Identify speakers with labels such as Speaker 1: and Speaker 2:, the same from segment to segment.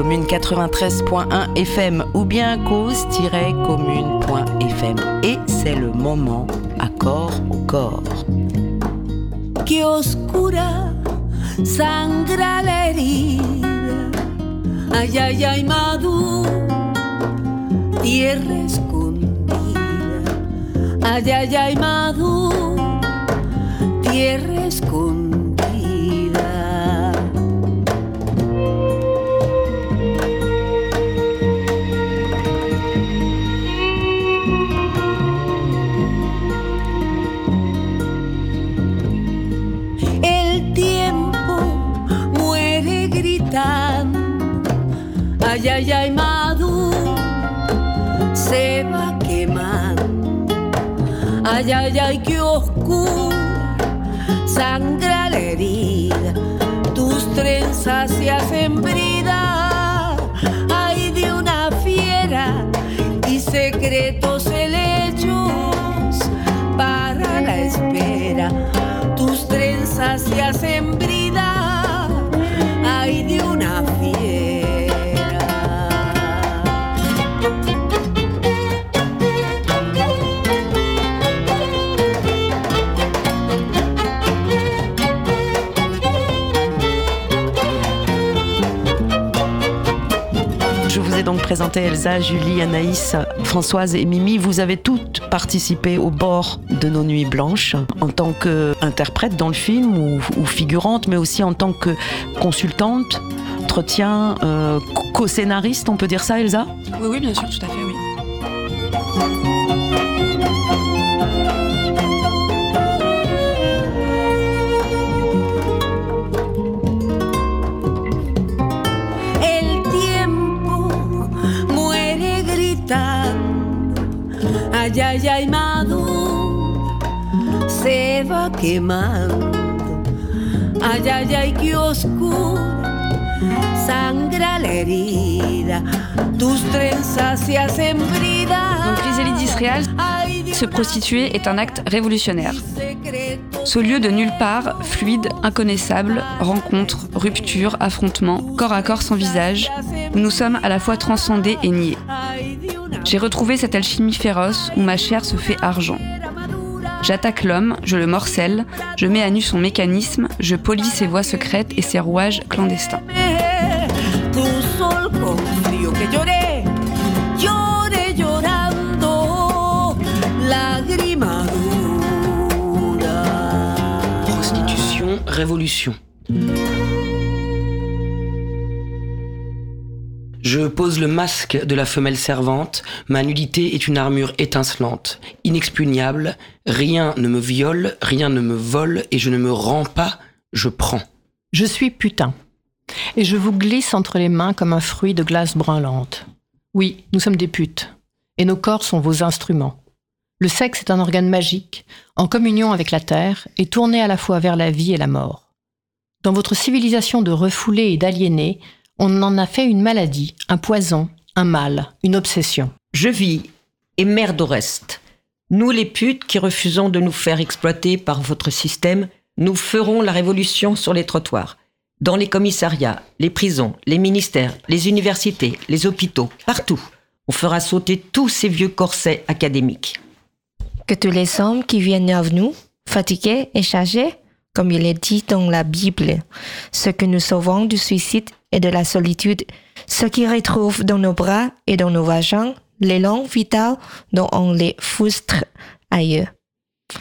Speaker 1: Commune 93.1 FM ou bien cause-commune.fm. Et c'est le moment accord au corps.
Speaker 2: Que oscura sangra la herida. Ay, ay, ay, Madu, tierra escondida. Ay, ay, ay, tierra Ay, ay, ay, Madu se va quemando. Ay, ay, ay, qué oscura sangra la herida. Tus trenzas se hacen brida. Ay, de una fiera y secretos helechos para la espera. Tus trenzas se hacen brida.
Speaker 1: Présenté Elsa, Julie, Anaïs, Françoise et Mimi. Vous avez toutes participé au bord de nos nuits blanches en tant qu'interprète dans le film ou, ou figurante, mais aussi en tant que consultante, entretien, euh, co-scénariste, on peut dire ça, Elsa?
Speaker 3: Oui, oui, bien sûr, tout à fait,
Speaker 2: se va quemando. Ay, ay, ay, qué oscura sangra la herida. Tus trenzas se hacen.
Speaker 3: Donc d'Israël, prostituer est un acte révolutionnaire. Ce lieu de nulle part, fluide, inconnaissable, rencontre, rupture, affrontement, corps à corps sans visage, où nous sommes à la fois transcendés et niés. J'ai retrouvé cette alchimie féroce où ma chair se fait argent. J'attaque l'homme, je le morcelle, je mets à nu son mécanisme, je polis ses voies secrètes et ses rouages clandestins.
Speaker 2: tu sol
Speaker 4: Je pose le masque de la femelle servante, ma nudité est une armure étincelante, inexpugnable, rien ne me viole, rien ne me vole, et je ne me rends pas, je prends.
Speaker 5: Je suis putain. Et je vous glisse entre les mains comme un fruit de glace branlante. Oui, nous sommes des putes. Et nos corps sont vos instruments. Le sexe est un organe magique, en communion avec la terre, et tourné à la fois vers la vie et la mort. Dans votre civilisation de refoulés et d'aliénés, on en a fait une maladie, un poison, un mal, une obsession.
Speaker 6: Je vis et merde au reste. Nous les putes qui refusons de nous faire exploiter par votre système, nous ferons la révolution sur les trottoirs. Dans les commissariats, les prisons, les ministères, les universités, les hôpitaux, partout. On fera sauter tous ces vieux corsets académiques.
Speaker 7: que tous les hommes qui viennent à nous, fatigués et chargés, comme il est dit dans la Bible, ceux que nous sauvons du suicide et de la solitude, ceux qui retrouvent dans nos bras et dans nos vagins l'élan vital dont on les frustre ailleurs.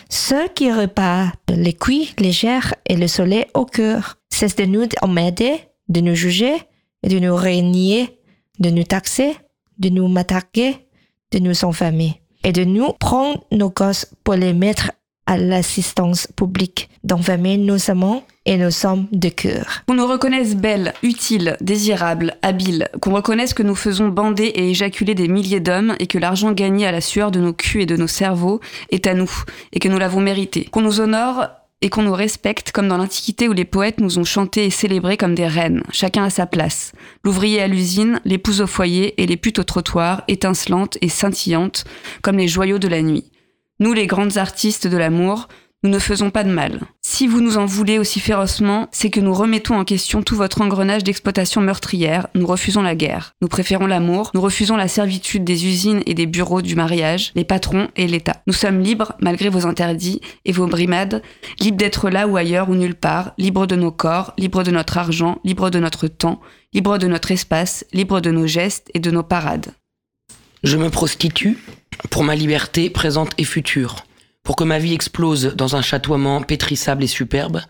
Speaker 7: Ceux qui repartent les cuits légères et le soleil au cœur, cessent de nous emmerder, de nous juger de nous régner, de nous taxer, de nous m'attaquer, de nous enfermer et de nous prendre nos gosses pour les mettre à l'assistance publique, d'enfermer nos amants et nos sommes de cœur.
Speaker 3: Qu'on nous reconnaisse belles, utiles, désirables, habiles, qu'on reconnaisse que nous faisons bander et éjaculer des milliers d'hommes et que l'argent gagné à la sueur de nos culs et de nos cerveaux est à nous et que nous l'avons mérité. Qu'on nous honore et qu'on nous respecte comme dans l'Antiquité où les poètes nous ont chanté et célébrés comme des reines, chacun à sa place. L'ouvrier à l'usine, l'épouse au foyer et les putes au trottoir, étincelantes et scintillantes comme les joyaux de la nuit. Nous les grandes artistes de l'amour, Nous ne faisons pas de mal. Si vous nous en voulez aussi férocement, c'est que nous remettons en question tout votre engrenage d'exploitation meurtrière, nous refusons la guerre. Nous préférons l'amour, nous refusons la servitude des usines et des bureaux du mariage, les patrons et l'État. Nous sommes libres, malgré vos interdits et vos brimades, libres d'être là ou ailleurs ou nulle part, libres de nos corps, libres de notre argent, libres de notre temps, libres de notre espace, libres de nos gestes et de nos parades.
Speaker 4: Je me prostitue? Pour ma liberté présente et future. Pour que ma vie explose dans un chatoiement pétrissable et superbe,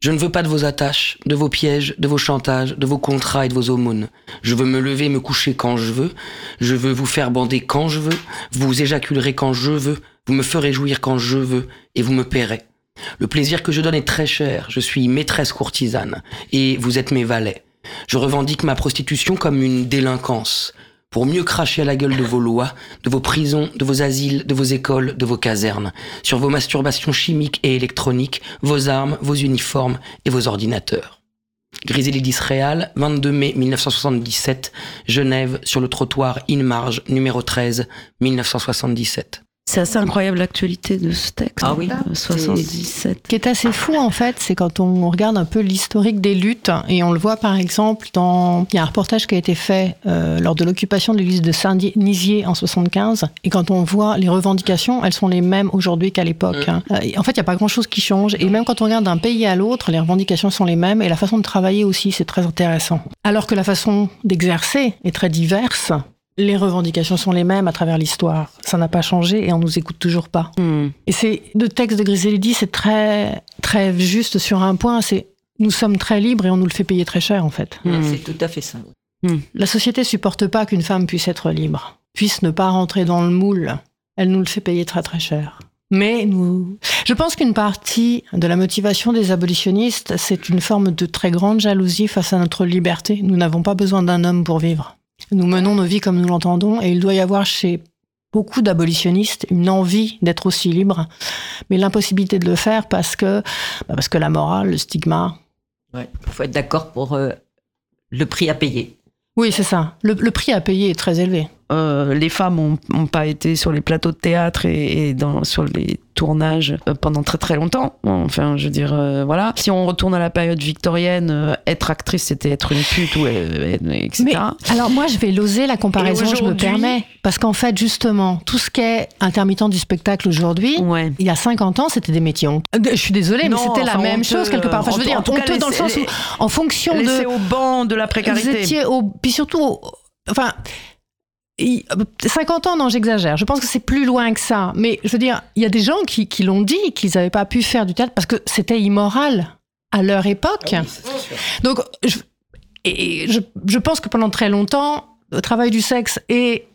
Speaker 4: je ne veux pas de vos attaches, de vos pièges, de vos chantages, de vos contrats et de vos aumônes. Je veux me lever, me coucher quand je veux. Je veux vous faire bander quand je veux. Vous éjaculerez quand je veux. Vous me ferez jouir quand je veux. Et vous me paierez. Le plaisir que je donne est très cher. Je suis maîtresse courtisane. Et vous êtes mes valets. Je revendique ma prostitution comme une délinquance pour mieux cracher à la gueule de vos lois, de vos prisons, de vos asiles, de vos écoles, de vos casernes, sur vos masturbations chimiques et électroniques, vos armes, vos uniformes et vos ordinateurs. Griselidis d'Israël, 22 mai 1977, Genève, sur le trottoir Inmarge, numéro 13, 1977.
Speaker 1: C'est assez incroyable l'actualité de ce texte.
Speaker 6: Ah oui.
Speaker 1: Euh, 77.
Speaker 5: Ce qui est assez fou en fait, c'est quand on regarde un peu l'historique des luttes, et on le voit par exemple dans... Il y a un reportage qui a été fait euh, lors de l'occupation de l'église de Saint-Nizier en 75, et quand on voit les revendications, elles sont les mêmes aujourd'hui qu'à l'époque. hein. Euh, en fait, il n'y a pas grand-chose qui change, et même quand on regarde d'un pays à l'autre, les revendications sont les mêmes, et la façon de travailler aussi, c'est très intéressant. Alors que la façon d'exercer est très diverse, les revendications sont les mêmes à travers l'histoire. Ça n'a pas changé et on nous écoute toujours pas.
Speaker 1: Hmm.
Speaker 5: Et c'est le texte de Griselidi, c'est très très juste sur un point. C'est nous sommes très libres et on nous le fait payer très cher en fait.
Speaker 1: Hmm.
Speaker 6: C'est tout à fait ça.
Speaker 5: La société supporte pas qu'une femme puisse être libre, puisse ne pas rentrer dans le moule. Elle nous le fait payer très très cher. Mais nous, je pense qu'une partie de la motivation des abolitionnistes, c'est une forme de très grande jalousie face à notre liberté. Nous n'avons pas besoin d'un homme pour vivre. Nous menons nos vies comme nous l'entendons et il doit y avoir chez beaucoup d'abolitionnistes une envie d'être aussi libre, mais l'impossibilité de le faire parce que, bah, parce que la morale, le stigma.
Speaker 6: Il faut être d'accord pour euh, le prix à payer.
Speaker 5: Oui, c'est ça. Le, le prix à payer est très élevé.
Speaker 1: Euh, les femmes n'ont pas été sur les plateaux de théâtre et, et dans, sur les tournages euh, pendant très très longtemps. Enfin, je veux dire, euh, voilà. Si on retourne à la période victorienne, euh, être actrice, c'était être une pute ou etc.
Speaker 5: Mais alors moi, je vais loser la comparaison, je me permets. Parce qu'en fait, justement, tout ce qui est intermittent du spectacle aujourd'hui,
Speaker 1: Ouais.
Speaker 5: il y a 50 ans, c'était des métiers honteux. Je suis désolée,
Speaker 1: Non,
Speaker 5: mais c'était la même chose quelque part. Enfin, je veux
Speaker 1: en-
Speaker 5: dire,
Speaker 1: en cas,
Speaker 5: honteux dans le sens où, en fonction de...
Speaker 1: au banc de la
Speaker 5: Vous
Speaker 1: précarité.
Speaker 5: étiez au... Puis surtout, au- enfin... il- 50 ans, non, j'exagère. Je pense que c'est plus loin que ça. Mais je veux dire, il y a des gens qui, qui l'ont dit, qu'ils n'avaient pas pu faire du théâtre parce que c'était immoral à leur époque. Donc, je, et je, je pense que pendant très longtemps, le travail du sexe et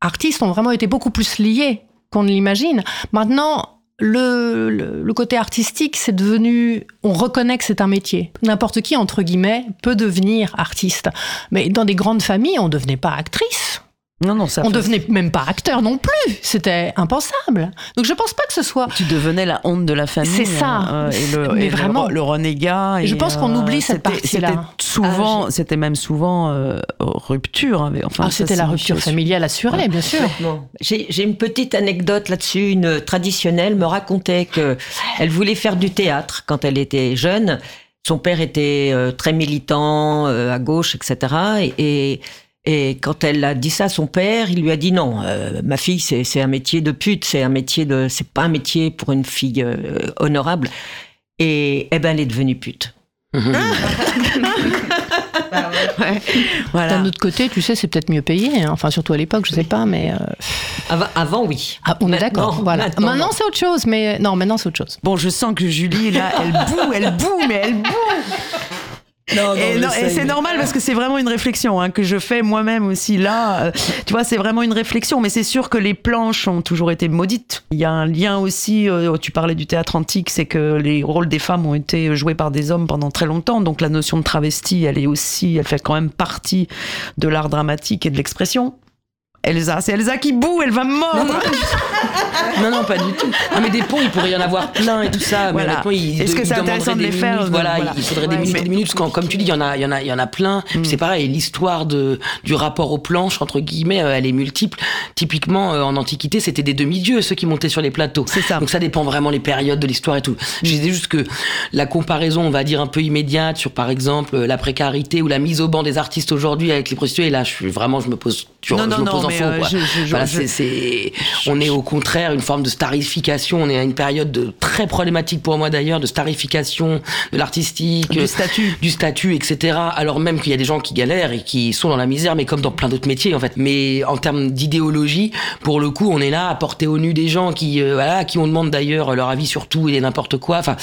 Speaker 5: artistes ont vraiment été beaucoup plus liés qu'on ne l'imagine. Maintenant, le, le, le côté artistique, c'est devenu. On reconnaît que c'est un métier. N'importe qui, entre guillemets, peut devenir artiste. Mais dans des grandes familles, on ne devenait pas actrice.
Speaker 1: Non, non, ça
Speaker 5: on
Speaker 1: fait-
Speaker 5: devenait même pas acteur non plus. C'était impensable. Donc je pense pas que ce soit.
Speaker 1: Tu devenais la honte de la famille.
Speaker 5: C'est ça.
Speaker 1: euh, et le,
Speaker 5: Mais
Speaker 1: et
Speaker 5: vraiment.
Speaker 1: le, renégat.
Speaker 5: Je pense qu'on
Speaker 1: euh,
Speaker 5: oublie cette partie-là.
Speaker 1: C'était souvent,
Speaker 6: Ah,
Speaker 1: c'était même souvent euh, rupture. avec- Enfin,
Speaker 5: Ah, c'était la rupture familiale assurée, bien sûr.
Speaker 6: J'ai j'ai une petite anecdote là-dessus. Une traditionnelle me racontait que elle voulait faire du théâtre quand elle était jeune. Son père était euh, très militant euh, à gauche, etc. Et, et, et quand elle a dit ça à son père, il lui a dit non, euh, ma fille, c'est c'est un métier de pute, c'est un métier de, c'est pas un métier pour une fille euh, honorable. Et eh ben, elle est devenue pute.
Speaker 1: Voilà.
Speaker 5: D'un autre côté, tu sais, c'est peut-être mieux payé. hein. Enfin, surtout à l'époque, je sais pas, mais. euh,
Speaker 6: Avant, avant oui.
Speaker 5: ah, on est d'accord. Voilà.
Speaker 6: maintenant,
Speaker 5: c'est autre chose, mais non, maintenant c'est autre chose.
Speaker 1: Bon, je sens que Julie, là, elle boue, elle boue, mais elle boue. Et, non, et c'est normal parce que c'est vraiment une réflexion hein, que je fais moi-même aussi là. Euh, tu vois, c'est vraiment une réflexion, mais c'est sûr que les planches ont toujours été maudites. Il y a un lien aussi, euh, tu parlais du théâtre antique, c'est que les rôles des femmes ont été joués par des hommes pendant très longtemps, donc la notion de travesti, elle est aussi, elle fait quand même partie de l'art dramatique et de l'expression. Elsa, c'est Elsa qui boue, elle va mordre.
Speaker 4: non, non, pas du tout. Non, mais des ponts, il pourrait y en avoir plein et tout ça. Mais honnêtement,
Speaker 1: Est-ce que c'est intéressant de
Speaker 4: des
Speaker 1: les faire,
Speaker 4: minutes,
Speaker 1: euh,
Speaker 4: Voilà,
Speaker 1: voilà.
Speaker 4: il faudrait des
Speaker 1: Ouais,
Speaker 4: minutes
Speaker 1: mais-
Speaker 4: et des minutes. Parce que, comme tu dis, il y en a, il y en a, il y en a plein. Puis C'est pareil, l'histoire de, du rapport aux planches, entre guillemets, euh, elle est multiple. Typiquement, euh, en Antiquité, c'était des demi-dieux, ceux qui montaient sur les plateaux.
Speaker 1: C'est ça.
Speaker 4: Donc ça dépend vraiment les périodes de l'histoire et tout. Je disais juste que la comparaison, on va dire, un peu immédiate sur, par exemple, la précarité ou la mise au banc des artistes aujourd'hui avec les prostituées, là, je suis vraiment, je me pose, je,
Speaker 1: Non,
Speaker 4: je
Speaker 1: non,
Speaker 4: me
Speaker 1: non,
Speaker 4: pose en
Speaker 1: mais,
Speaker 4: faux, quoi.
Speaker 1: je- je- je-
Speaker 4: Voilà,
Speaker 1: je-
Speaker 4: c'est- c'est, on est au contraire une forme de starification. On est à une période de, très problématique pour moi d'ailleurs, de starification de l'artistique,
Speaker 1: Du statut.
Speaker 4: du statut, etc. Alors même qu'il y a des gens qui galèrent et qui sont dans la misère, mais comme dans plein d'autres métiers en fait. Mais en termes d'idéologie, pour le coup, on est là à porter au nu des gens qui, euh, voilà, qui on demande d'ailleurs leur avis sur tout et n'importe quoi. Enfin,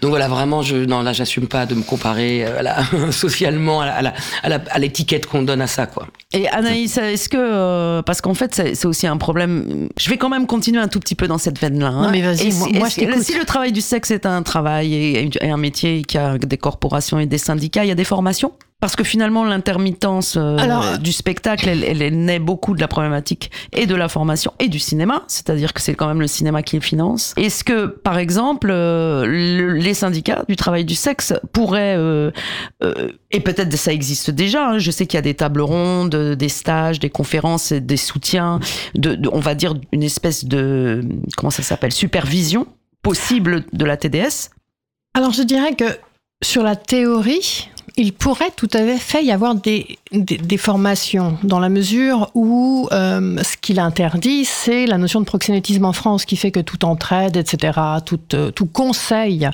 Speaker 4: donc voilà, vraiment, je, non, là, j'assume pas de me comparer euh, socialement à l'étiquette qu'on donne à ça, quoi.
Speaker 1: Et Anaïs, est-ce que euh, parce qu'en fait c'est aussi un problème. Je vais quand même continuer un tout petit peu dans cette veine-là. hein.
Speaker 5: Non, mais vas-y,
Speaker 1: Et
Speaker 5: moi-
Speaker 1: si,
Speaker 5: moi,
Speaker 1: est-ce
Speaker 5: je
Speaker 1: que-
Speaker 5: t'écoute.
Speaker 1: si le travail du sexe est un travail et, et un métier qui a des corporations et des syndicats, il y a des formations? Parce que finalement, l'intermittence euh,
Speaker 5: Alors-
Speaker 1: du spectacle, elle, elle, elle naît beaucoup de la problématique et de la formation et du cinéma. C'est-à-dire que c'est quand même le cinéma qui le finance. Est-ce que, par exemple, euh, le- les syndicats du travail du sexe pourraient, euh, et peut-être ça existe déjà, hein, je sais qu'il y a des tables rondes, des stages, des conférences, des soutiens, de, de- on va dire une espèce de, comment ça s'appelle, supervision possible de la TDS.
Speaker 5: Alors je dirais que sur la théorie, il pourrait tout à fait y avoir des, des, des formations, dans la mesure où euh, ce qu'il interdit, c'est la notion de proxénétisme en France, qui fait que toute entraide, etc., tout, euh, tout conseil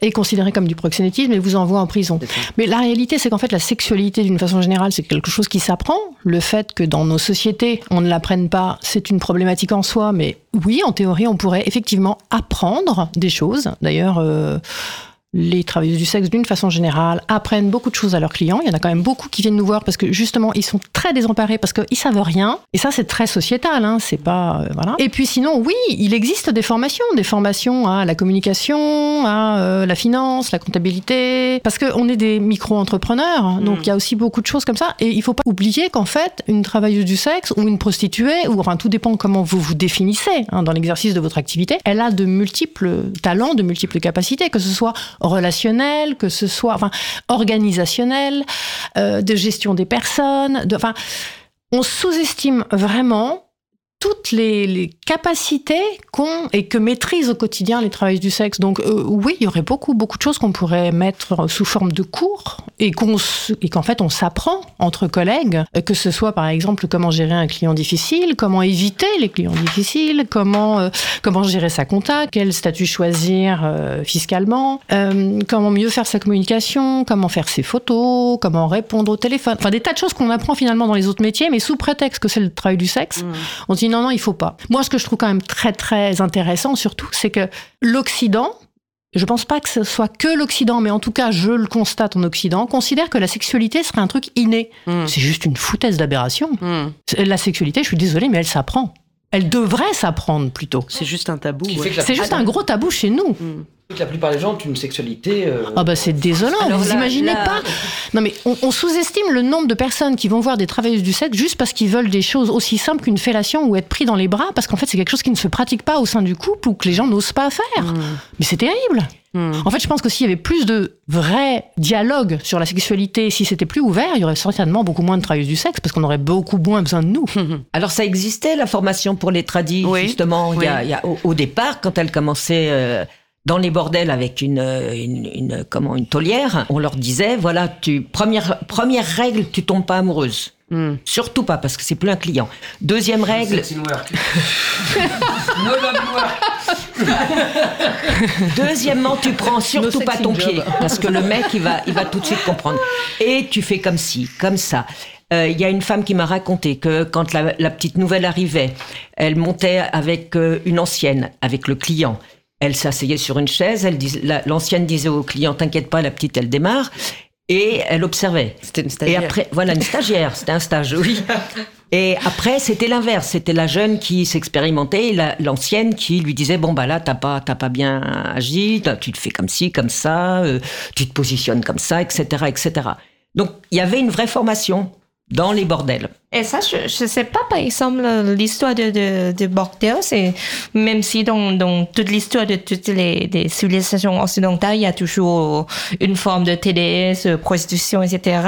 Speaker 5: est considéré comme du proxénétisme et vous envoie en prison. Mais la réalité, c'est qu'en fait, la sexualité, d'une façon générale, c'est quelque chose qui s'apprend. Le fait que dans nos sociétés, on ne l'apprenne pas, c'est une problématique en soi, mais oui, en théorie, on pourrait effectivement apprendre des choses. D'ailleurs, euh, les travailleuses du sexe, d'une façon générale, apprennent beaucoup de choses à leurs clients. Il y en a quand même beaucoup qui viennent nous voir parce que justement, ils sont très désemparés parce qu'ils savent rien. Et ça, c'est très sociétal. Hein. C'est pas euh, voilà. Et puis sinon, oui, il existe des formations, des formations à la communication, à euh, la finance, la comptabilité, parce qu'on est des micro-entrepreneurs. Donc il y a aussi beaucoup de choses comme ça. Et il faut pas oublier qu'en fait, une travailleuse du sexe ou une prostituée, ou enfin tout dépend comment vous vous définissez hein, dans l'exercice de votre activité, elle a de multiples talents, de multiples capacités, que ce soit relationnel, que ce soit enfin, organisationnel, euh, de gestion des personnes. Enfin, on sous-estime vraiment toutes les, les capacités qu'ont et que maîtrisent au quotidien les travailleuses du sexe. Donc euh, oui, il y aurait beaucoup, beaucoup de choses qu'on pourrait mettre sous forme de cours et qu'on s- et qu'en fait on s'apprend entre collègues, euh, que ce soit par exemple comment gérer un client difficile, comment éviter les clients difficiles, comment euh, comment gérer sa compta, quel statut choisir euh, fiscalement, comment mieux faire sa communication, comment faire ses photos, comment répondre au téléphone, enfin des tas de choses qu'on apprend finalement dans les autres métiers, mais sous prétexte que c'est le travail du sexe, on se dit non non il faut pas. Moi ce que je trouve quand même très très intéressant surtout, c'est que l'Occident je pense pas que ce soit que l'Occident, mais en tout cas, je le constate en Occident, considère que la sexualité serait un truc inné.
Speaker 1: Mm.
Speaker 5: C'est juste une foutaise d'aberration.
Speaker 1: Hmm.
Speaker 5: La sexualité, je suis désolée, mais elle s'apprend. Elle devrait s'apprendre plutôt.
Speaker 1: C'est juste un tabou. Ouais.
Speaker 5: C'est juste un gros tabou chez nous.
Speaker 4: La plupart des gens ont une sexualité. euh,
Speaker 5: Ah bah c'est désolant,
Speaker 6: Alors
Speaker 5: vous
Speaker 6: là-
Speaker 5: imaginez
Speaker 6: là-
Speaker 5: pas Non mais on, on sous-estime le nombre de personnes qui vont voir des travailleuses du sexe juste parce qu'ils veulent des choses aussi simples qu'une fellation ou être pris dans les bras parce qu'en fait c'est quelque chose qui ne se pratique pas au sein du couple ou que les gens n'osent pas faire. Mais c'est terrible.
Speaker 1: Hmm.
Speaker 5: En fait, je pense que s'il y avait plus de vrai dialogue sur la sexualité, si c'était plus ouvert, il y aurait certainement beaucoup moins de travailleuses du sexe parce qu'on aurait beaucoup moins besoin de nous.
Speaker 6: Alors ça existait la formation pour les tradis
Speaker 1: Oui,
Speaker 6: justement. Il y a,
Speaker 1: oui.
Speaker 6: il y a- au, au départ, quand elles commençaient euh, dans les bordels avec une, euh, une, une- comment une taulière, on leur disait voilà, tu première première règle, tu tombes pas amoureuse.
Speaker 1: Hmm.
Speaker 6: Surtout pas parce que c'est plus un client. Deuxième règle. Deuxièmement, tu prends surtout
Speaker 5: No
Speaker 6: pas ton pied, parce que le mec, il va, il va tout de suite comprendre. Et tu fais comme ci, comme ça. Euh, Il y a une femme qui m'a raconté que quand la, la petite nouvelle arrivait, elle montait avec euh, une ancienne, avec le client. Elle s'asseyait sur une chaise, dis- l'ancienne disait au client, t'inquiète pas, la petite, elle démarre. Et elle observait.
Speaker 1: C'était une
Speaker 6: Et
Speaker 1: stagiaire.
Speaker 6: après, voilà, une stagiaire, c'était un stage, oui. Et après, c'était l'inverse. C'était la jeune qui s'expérimentait et la- l'ancienne qui lui disait Bon, bah là, t'as pas, t'as pas bien agi, tu te fais comme ci, comme ça, euh, tu te positionnes comme ça, etc., etc. Donc, il y avait une vraie formation. dans les bordels.
Speaker 7: Et ça, je ne sais pas, par exemple, l'histoire de, de, de bordel, c'est même si dans, dans toute l'histoire de toutes les des civilisations occidentales, il y a toujours une forme de TDS, prostitution, etc.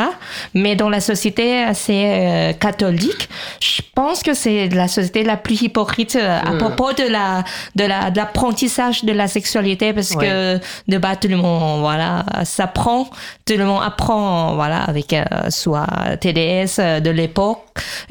Speaker 7: Mais dans la société assez euh, catholique, je pense que c'est la société la plus hypocrite euh, à propos de la de la de l'apprentissage de la sexualité, parce que de bas tout le monde voilà s'apprend, tout le monde apprend voilà avec euh, soit TDS euh, de l'époque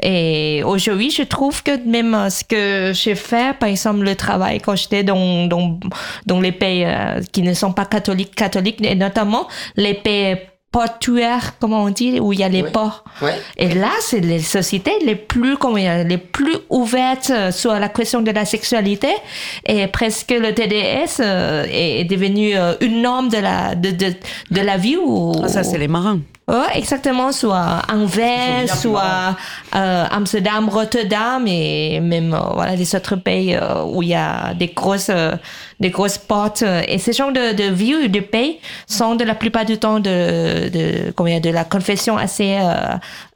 Speaker 7: et aujourd'hui, je trouve que même euh, ce que j'ai fait, par exemple, le travail quand j'étais dans, dans, dans les pays euh, qui ne sont pas catholiques, catholiques, et notamment les pays portuaires, comment on dit, où il y a les
Speaker 4: Ouais.
Speaker 7: ports.
Speaker 4: Ouais.
Speaker 7: Et là, c'est les sociétés les plus, comment dire, les plus ouvertes euh, sur la question de la sexualité. Et presque le TDS euh, est, est devenu euh, une norme de la, de, de, de la vie. Où,
Speaker 1: Ah, ça, c'est les marins.
Speaker 7: Ouais, exactement, soit Anvers, soit euh, Amsterdam, Rotterdam et même euh, voilà des autres pays euh, où il y a des grosses euh, des grosses portes euh, et ces genres de, de de pays sont de la plupart du temps de de comment dire, de la confession assez euh,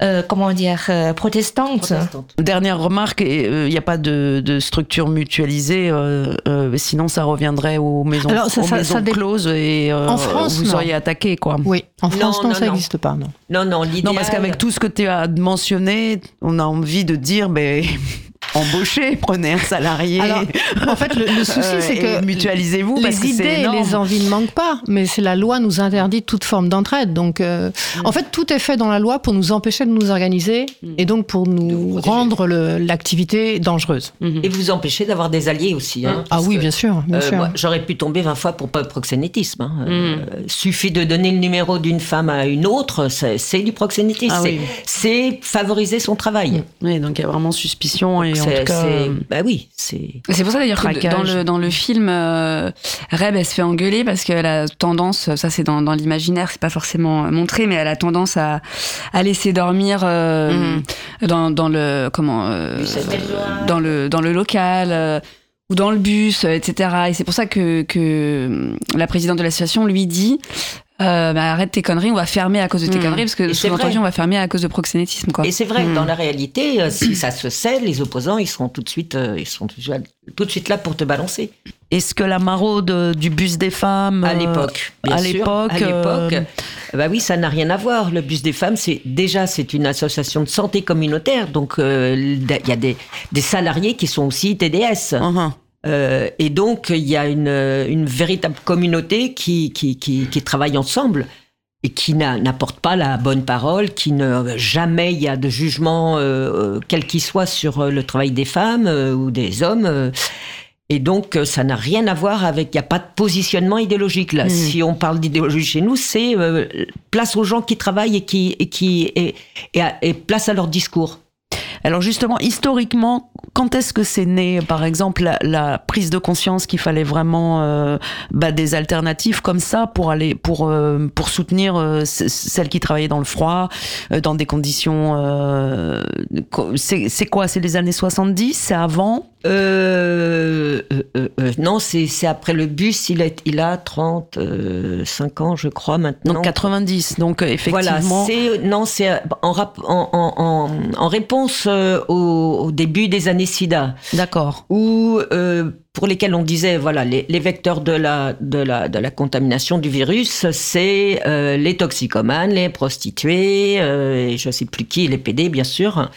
Speaker 7: euh, comment dire euh, protestante.
Speaker 1: Dernière remarque, il n'y a pas de, de structure mutualisée, euh, euh, sinon ça reviendrait aux maisons,
Speaker 5: Alors, ça-
Speaker 1: aux
Speaker 5: ça-
Speaker 1: maisons
Speaker 5: ça
Speaker 1: closes et euh,
Speaker 5: En France,
Speaker 1: vous
Speaker 5: non.
Speaker 1: seriez attaqué. Quoi.
Speaker 5: Oui, en France,
Speaker 6: Non,
Speaker 5: non,
Speaker 6: non,
Speaker 5: ça n'existe pas, non.
Speaker 6: Non, non.
Speaker 1: Non, parce qu'avec tout ce que tu as mentionné, on a envie de dire, ben, embauchez, prenez un salarié.
Speaker 5: Alors, en fait, le, le souci,
Speaker 1: Euh,
Speaker 5: c'est que
Speaker 1: mutualisez-vous parce
Speaker 5: les
Speaker 1: que
Speaker 5: idées et les envies ne manquent pas, mais c'est la loi nous interdit toute forme d'entraide. Donc, euh,
Speaker 1: Mm.
Speaker 5: en fait, tout est fait dans la loi pour nous empêcher de nous organiser
Speaker 1: Mm.
Speaker 5: et donc pour nous rendre l'activité dangereuse.
Speaker 6: Et vous empêchez d'avoir des alliés aussi. hein,
Speaker 5: Ah
Speaker 6: parce
Speaker 5: oui,
Speaker 6: que,
Speaker 5: bien sûr, bien
Speaker 6: euh,
Speaker 5: sûr.
Speaker 6: J'aurais pu tomber 20 fois pour pas de proxénétisme. hein. Euh, suffit de donner le numéro d'une femme à une autre, c'est du proxénétisme.
Speaker 1: Ah
Speaker 6: C'est-
Speaker 1: oui.
Speaker 6: C'est favoriser son travail.
Speaker 1: Oui, donc il y a vraiment suspicion et en tout cas. euh,
Speaker 6: bah oui, c'est.
Speaker 3: C'est pour ça d'ailleurs que dans le, dans le film, euh, Reb, elle se fait engueuler parce qu'elle a tendance, ça c'est dans, dans l'imaginaire, c'est pas forcément montré, mais elle a tendance à, à laisser dormir euh, dans, dans le comment euh, dans le dans le local. euh, ou dans le bus, euh, etc. Et c'est pour ça que, que euh, la présidente de l'association lui dit euh, bah, arrête tes conneries, on va fermer à cause de tes
Speaker 1: Mm.
Speaker 3: conneries, parce que sous-entendu,
Speaker 6: vrai.
Speaker 3: on va fermer à cause de proxénétisme. Quoi.
Speaker 6: Et c'est vrai,
Speaker 1: Hmm.
Speaker 6: dans la réalité, euh, si ça se sait, les opposants, ils seront tout de suite, euh, ils sont tout de suite- tout de suite là pour te balancer.
Speaker 1: Est-ce que la maraude du bus des femmes
Speaker 6: À l'époque, bien
Speaker 1: à
Speaker 6: sûr.
Speaker 1: l'époque,
Speaker 6: À l'époque,
Speaker 1: euh,
Speaker 6: bah oui, ça n'a rien à voir. Le bus des femmes, c'est déjà c'est une association de santé communautaire, donc euh, il y a des, des salariés qui sont aussi TDS.
Speaker 1: uh-huh.
Speaker 6: Euh, et donc il y a une, euh, une véritable communauté qui, qui, qui, qui travaille ensemble et qui n'a- n'apporte pas la bonne parole, qui ne jamais il y a de jugement euh, quel qu'il soit sur le travail des femmes euh, ou des hommes. et donc, ça n'a rien à voir avec. Il n'y a pas de positionnement idéologique là.
Speaker 1: Mm.
Speaker 6: Si on parle d'idéologie chez nous, c'est euh, place aux gens qui travaillent et qui et qui et, et, à- et place à leur discours.
Speaker 1: Alors justement, historiquement, quand est-ce que c'est né, par exemple, la, la prise de conscience qu'il fallait vraiment euh, bah, des alternatives comme ça pour aller pour euh, pour soutenir euh, celles qui travaillaient dans le froid, euh, dans des conditions. euh, c'est quoi? C'est les années 70 C'est avant?
Speaker 6: Euh, euh, euh, euh, non, c'est après le bus. Il a, il a 35 ans, je crois, maintenant.
Speaker 1: Donc 90. Donc
Speaker 6: Voilà,
Speaker 1: effectivement.
Speaker 6: c'est non, c'est en, rap- en, en, en, en réponse au, au début des années SIDA,
Speaker 1: D'accord.
Speaker 6: où pour lesquels on disait voilà les, les vecteurs de la de la de la contamination du virus, c'est les toxicomanes, les prostituées, et je sais plus qui, les PD bien sûr.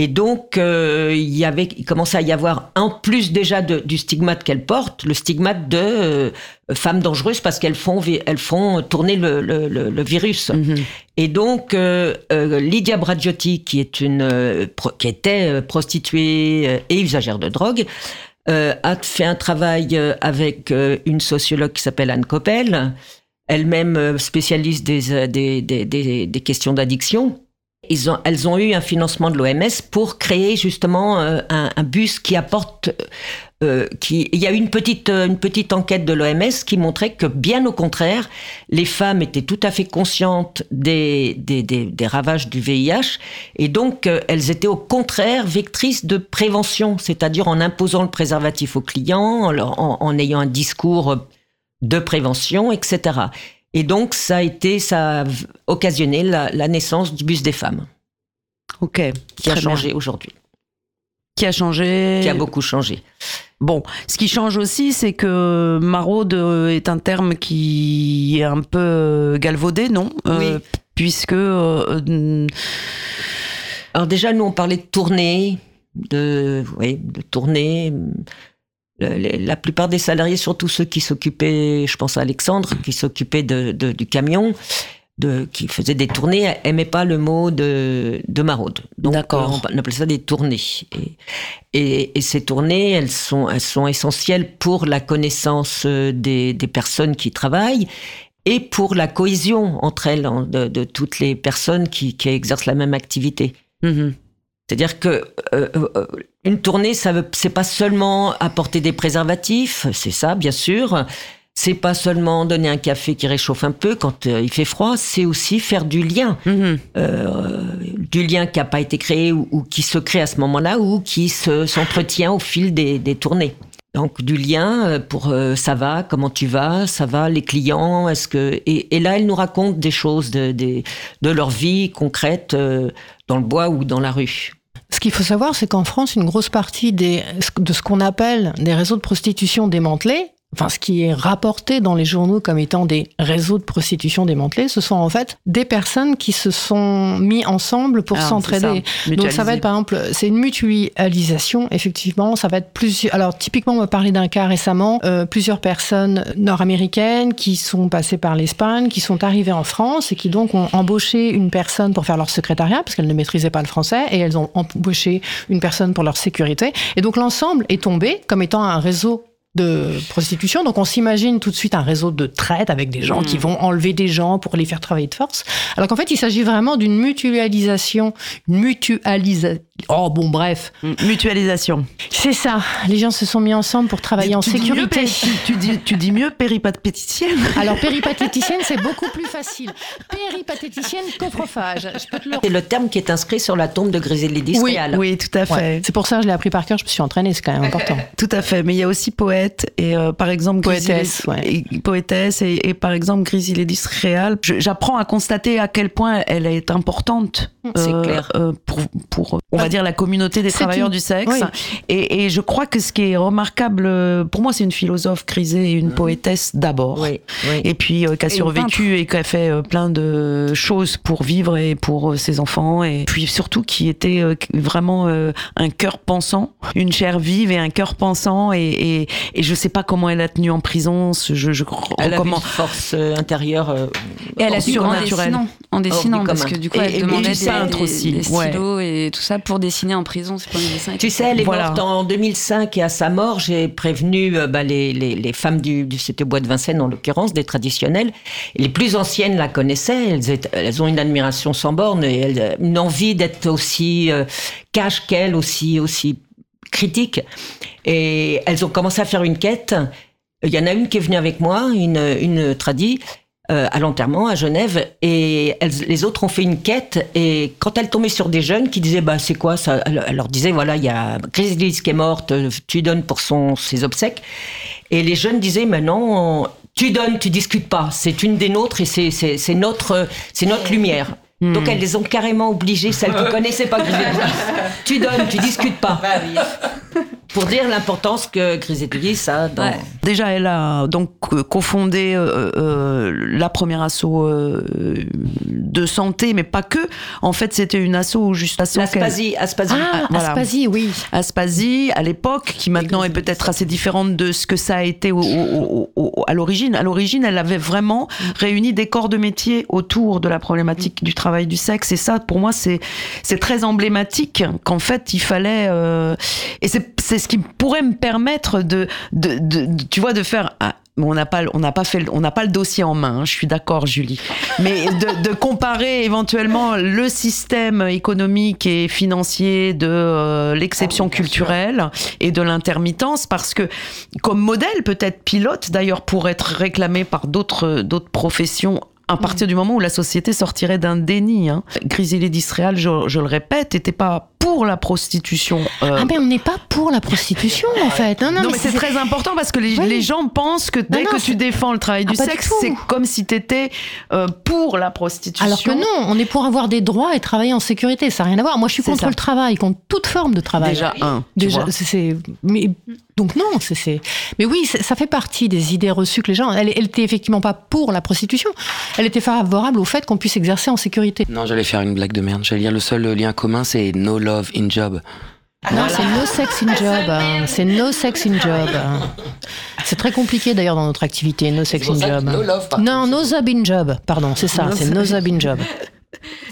Speaker 6: Et donc, euh, il y avait, il commençait à y avoir, en plus déjà de- du stigmate qu'elles portent, le stigmate de euh, femmes dangereuses parce qu'elles font, elles font tourner le, le, le, le virus.
Speaker 1: Mhm.
Speaker 6: Et donc, euh, euh, Lydia Bragiotti, qui est une, qui était prostituée et usagère de drogue, a fait un travail avec une sociologue qui s'appelle Anne Coppel, elle-même spécialiste des, des, des questions d'addiction. Ils ont, elles ont eu un financement de l'OMS pour créer justement euh, un, un bus qui apporte. euh, qui, il y a eu une petite, euh, une petite enquête de l'OMS qui montrait que, bien au contraire, les femmes étaient tout à fait conscientes des, des, des, des ravages du VIH et donc euh, elles étaient au contraire vectrices de prévention, c'est-à-dire en imposant le préservatif aux clients, en, en ayant un discours de prévention, etc. Et donc ça a été, ça a occasionné la, la naissance du bus des femmes.
Speaker 1: Ok.
Speaker 6: qui a changé aujourd'hui,
Speaker 1: Qui a changé.
Speaker 6: qui a beaucoup changé.
Speaker 1: Bon, ce qui change aussi, c'est que maraude euh, est un terme qui est un peu euh, galvaudé, non? Euh, Puisque euh, euh,
Speaker 6: Alors déjà, nous, on parlait de tournée, de, oui, de tournée. Les- La plupart des salariés, surtout ceux qui s'occupaient, je pense à Alexandre, qui s'occupait de, de- du camion, de, qui faisait des tournées, aimaient pas le mot de, de maraude. Donc, euh, on appelait ça des tournées. Et, et, et ces tournées, elles sont, elles sont essentielles pour la connaissance euh, des, des personnes qui travaillent et pour la cohésion entre elles, de, de toutes les personnes qui, qui exercent la même activité.
Speaker 1: mhm.
Speaker 6: C'est-à-dire que euh, euh, une tournée, ça c'est pas seulement apporter des préservatifs, c'est ça, bien sûr. C'est pas seulement donner un café qui réchauffe un peu quand euh, il fait froid, c'est aussi faire du lien,
Speaker 1: Mhm.
Speaker 6: euh, du lien qui n'a pas été créé ou, ou qui se crée à ce moment-là ou qui se, s'entretient au fil des, des tournées. Donc du lien euh, pour euh, ça va, comment tu vas, ça va, les clients, est-ce que et, et là elle nous raconte des choses de, des- de leur vie concrète euh, dans le bois ou dans la rue.
Speaker 5: Ce qu'il faut savoir, c'est qu'en France, une grosse partie de ce qu'on appelle des réseaux de prostitution démantelés, enfin ce qui est rapporté dans les journaux comme étant des réseaux de prostitution démantelés, ce sont en fait des personnes qui se sont mis ensemble pour
Speaker 1: Ah,
Speaker 5: s'entraider. Donc ça va être par exemple, c'est une mutualisation, effectivement, ça va être plusieurs. Alors typiquement, on m'a parlé d'un cas récemment, euh, plusieurs personnes nord-américaines qui sont passées par l'Espagne, qui sont arrivées en France et qui donc ont embauché une personne pour faire leur secrétariat parce qu'elles ne maîtrisaient pas le français et elles ont embauché une personne pour leur sécurité. Et donc l'ensemble est tombé comme étant un réseau de prostitution. Donc on s'imagine tout de suite un réseau de traite avec des gens qui vont enlever des gens pour les faire travailler de force. Alors qu'en fait, il s'agit vraiment d'une mutualisation, une mutualisation. Oh bon, bref,
Speaker 1: Mutualisation.
Speaker 5: c'est ça. Les gens se sont mis ensemble pour travailler en
Speaker 1: Tu dis mieux
Speaker 5: sécurité.
Speaker 1: tu, dis, tu dis mieux péripatéticienne.
Speaker 5: Alors péripatéticienne, c'est beaucoup plus facile. Péripatéticienne, coprophage. Le
Speaker 6: C'est le terme qui est inscrit sur la tombe de Griselidis
Speaker 5: Oui,
Speaker 6: Réal.
Speaker 1: Oui, tout à fait.
Speaker 5: Ouais. C'est pour ça que je l'ai appris par cœur, je me suis entraînée, c'est quand même important.
Speaker 1: Tout à fait, mais il y a aussi poète et euh, par exemple
Speaker 5: Poétesse,
Speaker 1: Griselidis-
Speaker 5: ouais.
Speaker 1: et, poétesse et, et par exemple Réal. J'apprends à constater à quel point elle est importante.
Speaker 6: C'est
Speaker 1: euh,
Speaker 6: clair.
Speaker 1: euh, pour, pour, on va dire, la communauté des travailleurs
Speaker 5: une-
Speaker 1: du sexe.
Speaker 5: oui.
Speaker 1: Et, et je crois que ce qui est remarquable, euh, pour moi, c'est une philosophe grisée et une poétesse d'abord.
Speaker 6: Oui, oui.
Speaker 1: Et puis euh, qui a survécu et qui a fait euh, plein de choses pour vivre et pour euh, ses enfants. Et puis surtout qui était euh, vraiment euh, un cœur pensant, une chair vive et un cœur pensant. Et, et, et je sais pas comment elle a tenu en prison. ce- Je, je
Speaker 6: Elle avait
Speaker 1: recommande.
Speaker 6: une force euh, intérieure. euh,
Speaker 3: Et elle a su en dessinant, en dessinant parce que du coup,
Speaker 1: Et-
Speaker 3: elle
Speaker 1: et- et
Speaker 3: demandait
Speaker 1: du
Speaker 3: des,
Speaker 1: aussi,
Speaker 3: des
Speaker 1: ouais.
Speaker 3: stylos et tout ça pour dessiner en prison, c'est pas du dessin.
Speaker 6: Tu sais, elle est
Speaker 1: Voilà.
Speaker 6: morte en 2005 et à sa mort, j'ai prévenu euh, bah, les, les, les femmes du, du c'était Bois de Vincennes en l'occurrence, des traditionnelles. Et les plus anciennes la connaissaient, elles, étaient- elles ont une admiration sans borne et elles, une envie d'être aussi euh, cash qu'elle, aussi, aussi critique. Et elles ont commencé à faire une quête. Il y en a une qui est venue avec moi, une, une tradie, euh, à l'enterrement à Genève, et elles, les autres ont fait une quête. Et quand elle tombait sur des jeunes qui disaient, bah c'est quoi ça? Elle leur disait, voilà, il y a Grizzly qui est morte, tu donnes pour son ses obsèques. Et les jeunes disaient, mais non, tu donnes, tu discutes pas. C'est une des nôtres et c'est notre c'est notre lumière. Donc elles les ont carrément obligées, celles qui connaissaient pas tu donnes, tu discutes pas. Pour dire l'importance que Grizzly a dans.
Speaker 3: Ouais.
Speaker 1: Déjà, elle a donc euh, cofondé euh, euh, la première asso euh, de santé, mais pas que. En fait, c'était une asso où juste asso
Speaker 6: Aspasie, Aspasie.
Speaker 5: Ah,
Speaker 1: voilà.
Speaker 5: Aspasie, oui.
Speaker 1: Aspasie à l'époque, qui maintenant est peut-être assez différente de ce que ça a été au- au- au- au- à l'origine. À l'origine, elle avait vraiment réuni des corps de métier autour de la problématique du travail du sexe. Et ça, pour moi, c'est c'est très emblématique qu'en fait, il fallait. euh, et c'est c'est ce qui pourrait me permettre de, de, de- de- tu vois, de faire. ah, on n'a pas, on n'a pas fait, le- on n'a pas le dossier en main. hein, je suis d'accord, Julie. Mais de, de comparer éventuellement le système économique et financier de euh, l'exception culturelle et de l'intermittence, parce que comme modèle peut-être pilote d'ailleurs pour être réclamé par d'autres d'autres professions à partir du moment où la société sortirait d'un déni. Hein. Griselé d'Israël, je, je le répète, n'était pas pour la prostitution. euh,
Speaker 5: Ah, mais on n'est pas pour la prostitution, en fait. Non, non,
Speaker 1: non, mais c'est très important parce que les,
Speaker 5: Oui.
Speaker 1: les gens pensent que dès
Speaker 5: non,
Speaker 1: que tu défends le travail
Speaker 5: Ah,
Speaker 1: du sexe, c'est comme si tu étais pour la prostitution.
Speaker 5: Alors que non, on est pour avoir des droits et travailler en sécurité. Ça n'a rien à voir. Moi, je suis contre
Speaker 1: ça.
Speaker 5: le travail, contre toute forme de travail.
Speaker 1: Déjà, un.
Speaker 5: Déjà, c'est. Mais donc non, c'est-. Mais oui, ça fait partie des idées reçues que les gens. Elle, elle était effectivement pas pour la prostitution. Elle était favorable au fait qu'on puisse exercer en sécurité.
Speaker 4: Non, j'allais faire une blague de merde. J'allais dire le seul lien commun, c'est no love in job.
Speaker 5: Non, c'est no sex in job. C'est no sex in job. C'est très compliqué d'ailleurs dans notre activité, no sex in job.
Speaker 4: love,
Speaker 5: Non, no job in job. Pardon, c'est ça, c'est no job in job.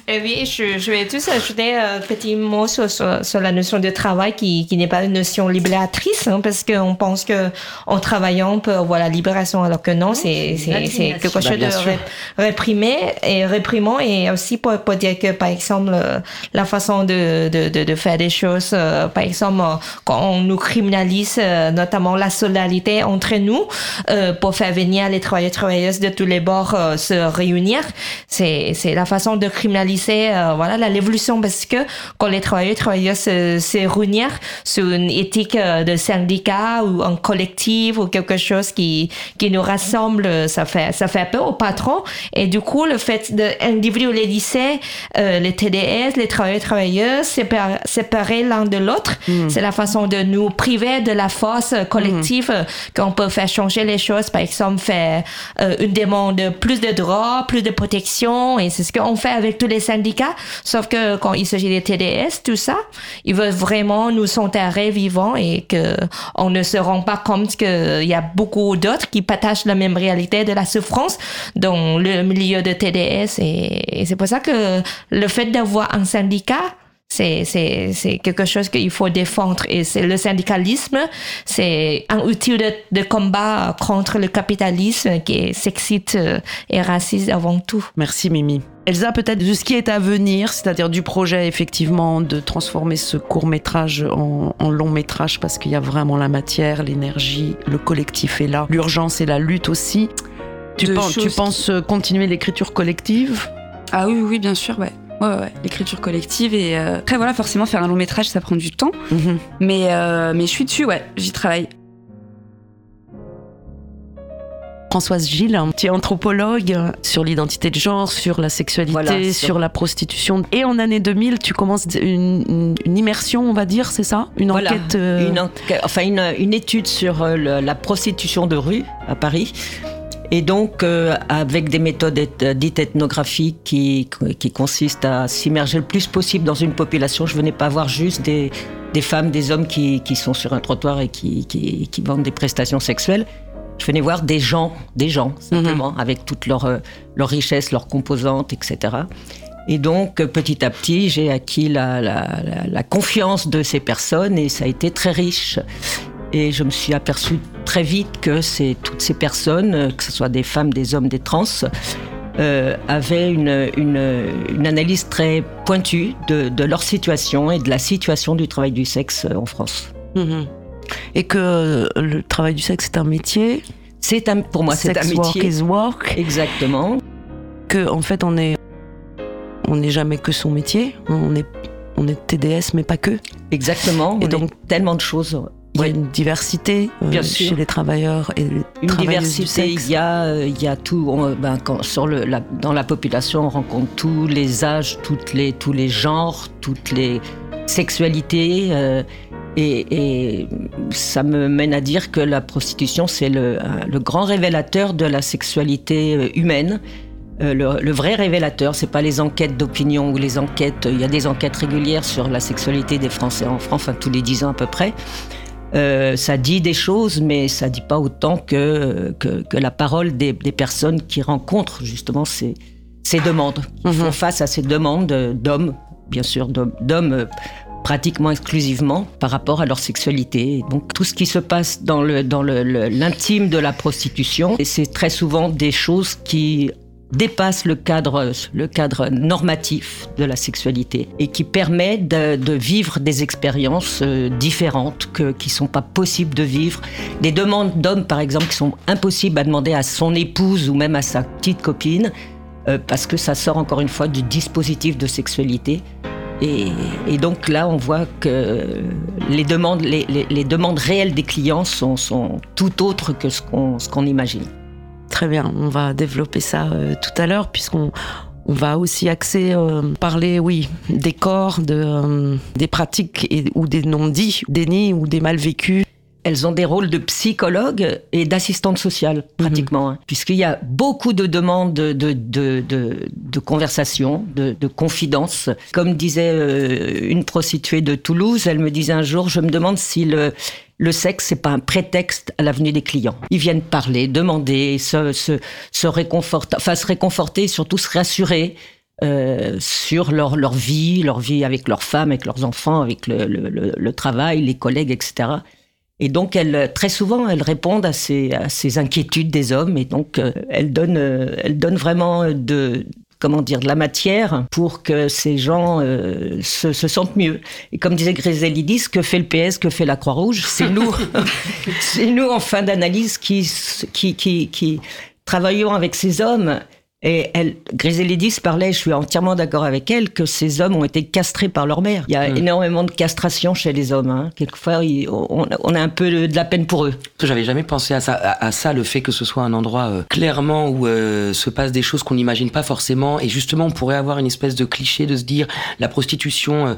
Speaker 7: Et oui, je, je vais juste ajouter un petit mot sur, sur, sur la notion de travail qui, qui n'est pas une notion libératrice, hein, parce qu'on pense que en travaillant, on peut avoir la libération, alors que non, c'est c'est- c'est quelque chose
Speaker 4: Bah,
Speaker 7: de ré- réprimé et réprimant, et aussi pour, pour dire que, par exemple, euh, la façon de, de, de, de faire des choses, euh, par exemple, euh, quand on nous criminalise, euh, notamment la solidarité entre nous, euh, pour faire venir les travailleurs et travailleuses de tous les bords euh, se réunir, c'est c'est la façon de criminaliser euh, voilà la l'évolution parce que quand les travailleurs et travailleuses se, se réunir sur une éthique euh, de syndicat ou en collectif ou quelque chose qui qui nous rassemble ça fait ça fait peur au patron. Et du coup le fait d'individualiser euh, les TDS les travailleurs et travailleuses séparés, séparés l'un de l'autre c'est la façon de nous priver de la force euh, collective euh, qu'on peut faire changer les choses par exemple faire euh, une demande de plus de droits plus de protection et c'est ce qu'on fait avec tous les syndicats sauf que quand il s'agit des TDS tout ça ils veulent vraiment nous enterrer vivants et que on ne se rend pas compte qu'il y a beaucoup d'autres qui partagent la même réalité de la souffrance dans le milieu de TDS et, c'est pour ça que le fait d'avoir un syndicat c'est quelque chose qu'il faut défendre et c'est le syndicalisme, c'est un outil de, de combat contre le capitalisme qui est sexiste euh, et raciste avant tout.
Speaker 1: Merci Mimi. Elsa, peut-être de ce qui est à venir, c'est-à-dire du projet effectivement de transformer ce court métrage en, en long métrage parce qu'il y a vraiment la matière, l'énergie, le collectif est là, l'urgence et la lutte aussi. Tu, penses euh, continuer l'écriture collective?
Speaker 3: Ah oui, oui, bien sûr, ouais. Ouais, ouais, ouais. l'écriture collective et euh, après voilà forcément faire un long métrage ça prend du temps
Speaker 1: Mhm.
Speaker 3: mais euh, mais je suis dessus ouais j'y travaille
Speaker 1: Françoise Gilles, tu es anthropologue euh, sur l'identité de genre, sur la sexualité,
Speaker 6: Voilà,
Speaker 1: sur... la prostitution. Et en année 2000, tu commences une, une- une immersion, on va dire, c'est ça? Une
Speaker 6: Voilà,
Speaker 1: enquête euh,
Speaker 6: une, enquête- enfin une, une étude sur euh, le- la prostitution de rue à Paris. Et donc, euh, avec des méthodes dites ethnographiques qui, qui consistent à s'immerger le plus possible dans une population. Je venais pas voir juste des, des femmes, des hommes qui, qui sont sur un trottoir et qui, qui, qui vendent des prestations sexuelles. Je venais voir des gens, des gens, simplement, avec toutes leurs euh, leurs richesses, leurs composantes, etc. Et donc, petit à petit, j'ai acquis la, la, la, la confiance de ces personnes et ça a été très riche. Et je me suis aperçu très vite que c'est toutes ces personnes, euh, que ce soit des femmes, des hommes, des trans, euh, avaient une, une, une analyse très pointue de, de leur situation et de la situation du travail du sexe en France.
Speaker 1: mhm. Et que euh, le travail du sexe est un métier.
Speaker 6: C'est un, pour moi, c'est
Speaker 1: Sex
Speaker 6: un
Speaker 1: work
Speaker 6: métier.
Speaker 1: is work.
Speaker 6: Exactement.
Speaker 1: Que en fait, on est, on n'est jamais que son métier. On est, on est TDS, mais pas que.
Speaker 6: Exactement.
Speaker 1: Et donc-
Speaker 6: tellement de choses.
Speaker 1: Il y a une diversité euh,
Speaker 6: Bien sûr.
Speaker 1: chez les travailleurs et les
Speaker 6: Une diversité,
Speaker 1: sexe.
Speaker 6: il y a, euh, il y a tout. on- ben, quand, sur le, la- dans la population, on rencontre tous les âges, toutes les, tous les genres, toutes les sexualités. euh, et, et ça me mène à dire que la prostitution, c'est le, grand révélateur de la sexualité euh, humaine. Euh, le, le vrai révélateur, c'est pas les enquêtes d'opinion ou les enquêtes. Il y a des enquêtes régulières sur la sexualité des Français en France, enfin tous les dix ans à peu près. Euh, ça dit des choses, mais ça dit pas autant que, que, que la parole des, des personnes qui rencontrent justement ces, ces demandes, qui
Speaker 1: Mhm.
Speaker 6: font face à ces demandes d'hommes, bien sûr, d'hommes pratiquement exclusivement par rapport à leur sexualité. Donc tout ce qui se passe dans l'intime de la prostitution, c'est très souvent des choses qui dépassent le cadre, normatif de la sexualité et qui permet de, vivre des expériences euh, différentes qui sont pas possibles de vivre. Des demandes d'hommes, par exemple, qui sont impossibles à demander à son épouse ou même à sa petite copine, euh, parce que ça sort encore une fois du dispositif de sexualité. Et, donc là, on voit que les demandes, les, demandes réelles des clients sont, tout autres que ce qu'on imagine.
Speaker 1: Très bien, on va développer ça euh, tout à l'heure puisqu'on on va aussi axer, euh, parler, oui, des corps, de, euh, des pratiques ou des non-dits, des nids ou des mal vécus.
Speaker 6: Elles ont des rôles de psychologues et d'assistantes sociales, pratiquement, hein, puisqu'il y a beaucoup de demandes de, de, de, de, de conversation, de, de confidence. Comme disait euh, une prostituée de Toulouse, elle me disait un jour, je me demande si le, le sexe, c'est pas un prétexte à l'avenue des clients. Ils viennent parler, demander, se, se, se réconforter, enfin se réconforter et surtout se rassurer. euh, sur leur, leur vie, leur vie avec leurs femmes, avec leurs enfants, avec le, le, le, le travail, les collègues, etc. Et donc, elles, très souvent, elles répondent à ces, à ces inquiétudes des hommes. Et donc, euh, elles, donnent, euh, elles donnent vraiment de, comment dire, de la matière pour que ces gens euh, se, se sentent mieux. Et comme disait Griselidis, que fait le PS, que fait la Croix-Rouge? C'est nous, c'est nous en fin d'analyse qui, qui, qui, qui travaillons avec ces hommes. Et elle, Griselidis parlait, je suis entièrement d'accord avec elle, que ces hommes ont été castrés par leur mère. Il y a
Speaker 4: Mm.
Speaker 6: énormément de castration chez les hommes. Hein. Quelquefois, ils- on, on a un peu de la peine pour eux.
Speaker 4: J'avais jamais pensé à ça, à, à ça, le fait que ce soit un endroit euh, clairement où euh, se passent des choses qu'on n'imagine pas forcément. Et justement, on pourrait avoir une espèce de cliché de se dire la prostitution, euh,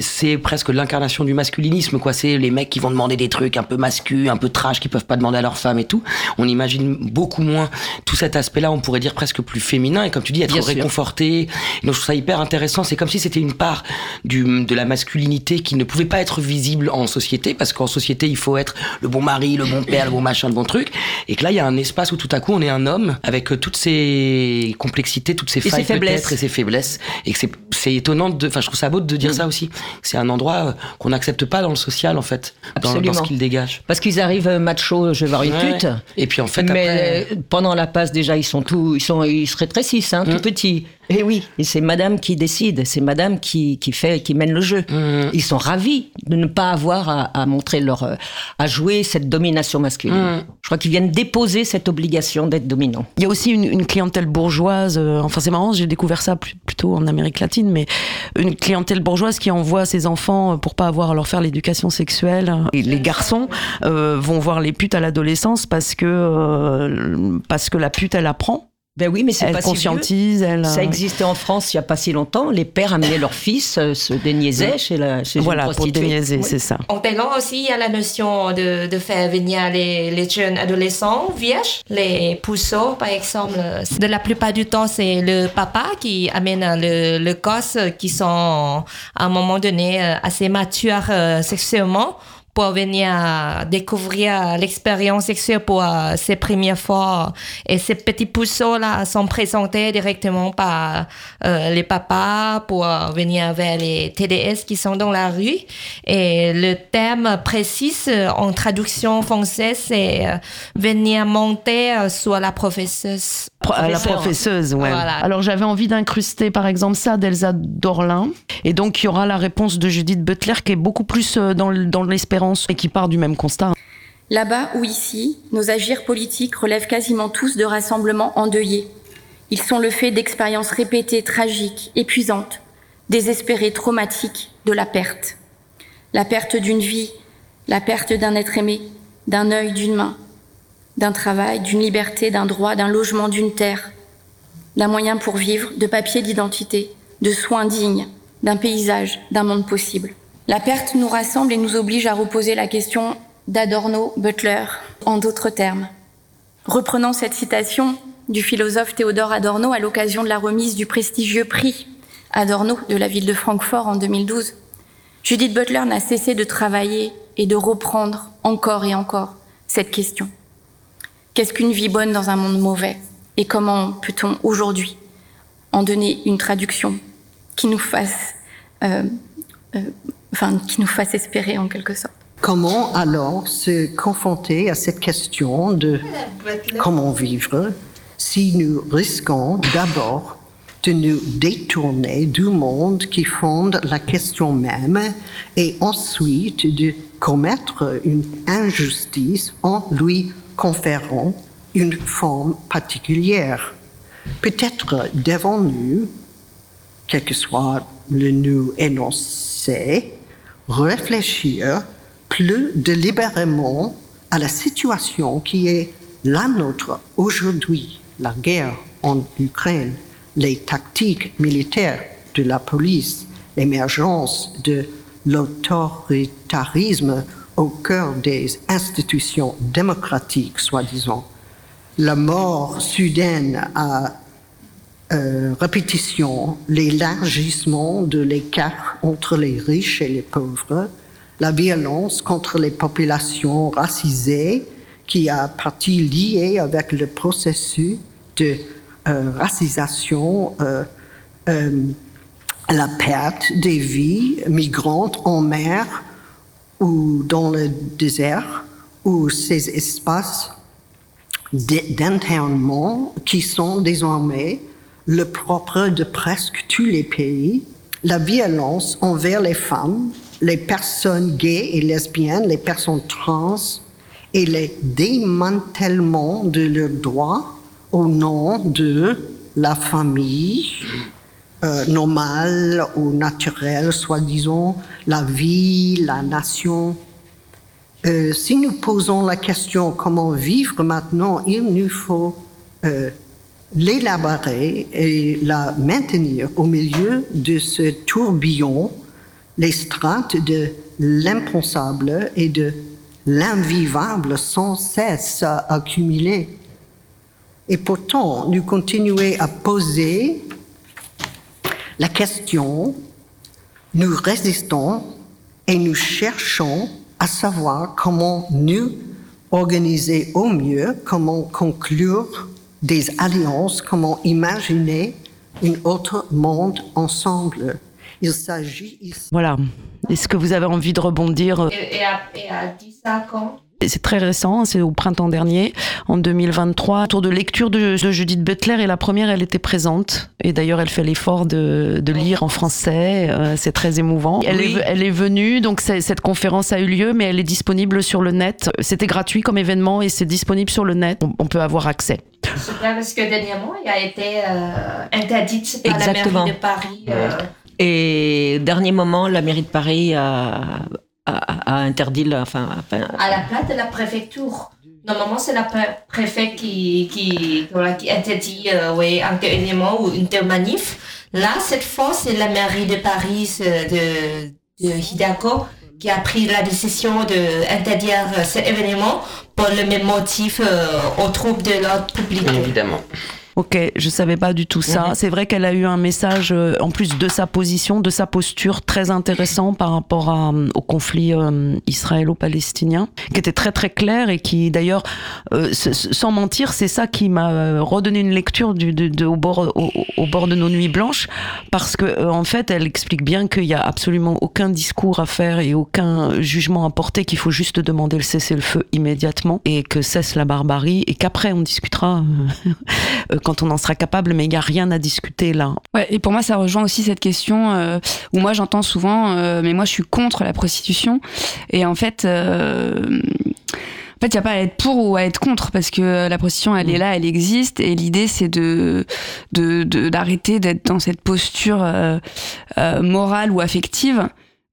Speaker 4: c'est presque l'incarnation du masculinisme, quoi. C'est les mecs qui vont demander des trucs un peu masculins, un peu trash, qui peuvent pas demander à leur femme et tout. On imagine beaucoup moins tout cet aspect-là. On pourrait dire presque plus féminin. Et comme tu dis, être
Speaker 6: Bien
Speaker 4: réconforté. Et donc, je trouve ça hyper intéressant. C'est comme si c'était une part du, de la masculinité qui ne pouvait pas être visible en société, parce qu'en société, il faut être le bon mari, le bon père, le bon machin, le bon truc. Et que là, il y a un espace où tout à coup, on est un homme avec euh, toutes ses complexités, toutes ses
Speaker 6: ses
Speaker 4: failles peut-être et ses faiblesses. Et que c'est, c'est étonnant de, enfin, je trouve ça beau de dire ça aussi. C'est un endroit euh, qu'on n'accepte pas dans le social, en fait, dans, dans
Speaker 6: Absolument.
Speaker 4: ce qu'il dégage.
Speaker 6: Parce qu'ils arrivent euh, macho, je vais voir une
Speaker 4: Ouais.
Speaker 6: pute.
Speaker 4: Et puis, en fait,
Speaker 6: Mais
Speaker 4: après-
Speaker 6: pendant la passe, déjà, ils sont tout, ils sont, ils se rétrécissent, hein, tout petits. Et oui, et c'est Madame qui décide, c'est Madame qui, qui fait, qui mène le jeu.
Speaker 4: Mm.
Speaker 6: Ils sont ravis de ne pas avoir à, à montrer leur, euh, à jouer cette domination masculine.
Speaker 4: Mm.
Speaker 6: Je crois qu'ils viennent déposer cette obligation d'être dominants.
Speaker 1: Il y a aussi une, une clientèle bourgeoise, euh, enfin c'est marrant, j'ai découvert ça plus- plutôt en Amérique latine, mais une clientèle bourgeoise qui envoie ses enfants euh, pour pas avoir à leur faire l'éducation sexuelle. Et les garçons euh, vont voir les putes à l'adolescence parce que euh, parce que la pute elle apprend,
Speaker 6: Ben oui, mais c'est
Speaker 1: elle
Speaker 6: pas si vieux.
Speaker 1: conscientise, elle.
Speaker 6: Ça
Speaker 1: euh,
Speaker 6: existait en France il y a pas si longtemps. Les pères amenaient leurs fils euh, se déniaisaient chez la chez une
Speaker 1: Voilà pour
Speaker 6: prostituée.
Speaker 1: déniaiser,
Speaker 6: Oui.
Speaker 1: c'est ça.
Speaker 7: En Thaïlande aussi, il y a la notion de, de faire venir les, les jeunes adolescents vierges, les pousseaux par exemple. De la plupart du temps, c'est le papa qui amène le, le gosse qui sont à un moment donné euh, assez matures euh, sexuellement pour venir euh, découvrir l'expérience sexuelle pour euh, ces premières fois. Et ces petits pousseaux-là sont présentés directement par euh, les papas pour euh, venir vers les TDS qui sont dans la rue. Et le terme précis euh, en traduction française, c'est euh, venir monter euh, sur la professeuse.
Speaker 1: À la professeuse, ouais.
Speaker 7: Voilà.
Speaker 1: Alors j'avais envie d'incruster par exemple ça d'Elsa Dorlin. Et donc il y aura la réponse de Judith Butler qui est beaucoup plus euh, dans l'espérance et qui part du même constat.
Speaker 8: Là-bas ou ici, nos agirs politiques relèvent quasiment tous de rassemblements endeuillés. Ils sont le fait d'expériences répétées, tragiques, épuisantes, désespérées, traumatiques, de la perte. La perte d'une vie, la perte d'un être aimé, d'un œil, d'une main, d'un travail, d'une liberté, d'un droit, d'un logement, d'une terre, d'un moyen pour vivre, de papier d'identité, de soins dignes, d'un paysage, d'un monde possible. La perte nous rassemble et nous oblige à reposer la question d'Adorno Butler, en d'autres termes. Reprenant cette citation du philosophe Théodore Adorno à l'occasion de la remise du prestigieux prix Adorno de la ville de Francfort en 2012, Judith Butler n'a cessé de travailler et de reprendre encore et encore cette question. Qu'est-ce qu'une vie bonne dans un monde mauvais? Et comment peut-on aujourd'hui en donner une traduction qui nous fasse, euh, euh, enfin, qui nous fasse espérer en quelque sorte?
Speaker 9: Comment alors se confronter à cette question de comment vivre si nous risquons d'abord de nous détourner du monde qui fonde la question même et ensuite de commettre une injustice en lui conférant une forme particulière. Peut-être devons-nous, quel que soit le nous énoncé, réfléchir plus délibérément à la situation qui est la nôtre aujourd'hui, la guerre en Ukraine, les tactiques militaires de la police, l'émergence de l'autoritarisme au cœur des institutions démocratiques, soi-disant, la mort soudaine à euh, répétition, l'élargissement de l'écart entre les riches et les pauvres, la violence contre les populations racisées, qui a partie liée avec le processus de euh, racisation, euh, la perte des vies migrantes en mer ou dans le désert, ou ces espaces d'internement qui sont désormais le propre de presque tous les pays, la violence envers les femmes, les personnes gays et lesbiennes, les personnes trans et le démantèlement de leurs droits au nom de la famille euh, ou naturelle, soi-disant, la vie, la nation. Euh, si nous posons la question comment vivre maintenant, il nous faut euh, l'élaborer et la maintenir au milieu de ce tourbillon, les strates de l'impensable et de l'invivable sans cesse accumulées. Et pourtant, nous continuons à poser la question, nous résistons et nous cherchons à savoir comment nous organiser au mieux, comment conclure des alliances, comment imaginer un autre monde ensemble. Il s'agit ici.
Speaker 1: Voilà. Est-ce que vous avez envie de rebondir?
Speaker 7: Et, et, a, et a dit ça quand
Speaker 1: C'est très récent, c'est au printemps dernier, en 2023. Tour de lecture de, de Judith Butler, et la première, elle était présente. Et d'ailleurs, elle fait l'effort de, de lire en français. euh, c'est très émouvant. Elle,
Speaker 7: Oui.
Speaker 1: est, elle est venue, donc cette conférence a eu lieu, mais elle est disponible sur le net. C'était gratuit comme événement et c'est disponible sur le net. On, on peut avoir accès.
Speaker 7: C'est bien parce que dernièrement, il a été euh, interdite par
Speaker 6: Exactement.
Speaker 7: la mairie de Paris. euh,
Speaker 6: Et dernier moment, la mairie de Paris a, a- a interdit, la, enfin,
Speaker 7: à la place de la préfecture. Normalement, c'est la pré- préfet qui, qui, voilà, qui interdit euh, ouais, un tel élément ou une telle manif. Là, cette fois, c'est la mairie de Paris euh, de, de Hidalgo qui a pris la décision d'interdire euh, cet événement pour le même motif euh, aux troupes de l'ordre public.
Speaker 4: Évidemment.
Speaker 1: Ok, je savais pas du tout ça.
Speaker 6: Mhm.
Speaker 1: C'est vrai qu'elle a eu un message, euh, en plus de sa position, de sa posture, très intéressant par rapport à, euh, au conflit euh, israélo-palestinien, qui était très très clair et qui d'ailleurs, euh, sans mentir, c'est ça qui m'a euh, redonné une lecture du, de, de- au, bord, au, au bord de nos nuits blanches, parce que euh, en fait, elle explique bien qu'il y a absolument aucun discours à faire et aucun jugement à porter, qu'il faut juste demander le cessez-le-feu immédiatement et que cesse la barbarie et qu'après on discutera. quand on en sera capable, mais il n'y a rien à discuter là.
Speaker 3: Ouais, et pour moi, ça rejoint aussi cette question euh, où moi j'entends souvent, euh, mais moi je suis contre la prostitution. Et en fait, euh, en fait, il n'y a pas à être pour ou à être contre parce que la prostitution, elle est là, elle existe. Et l'idée, c'est de de- de- d'arrêter d'être dans cette posture morale ou affective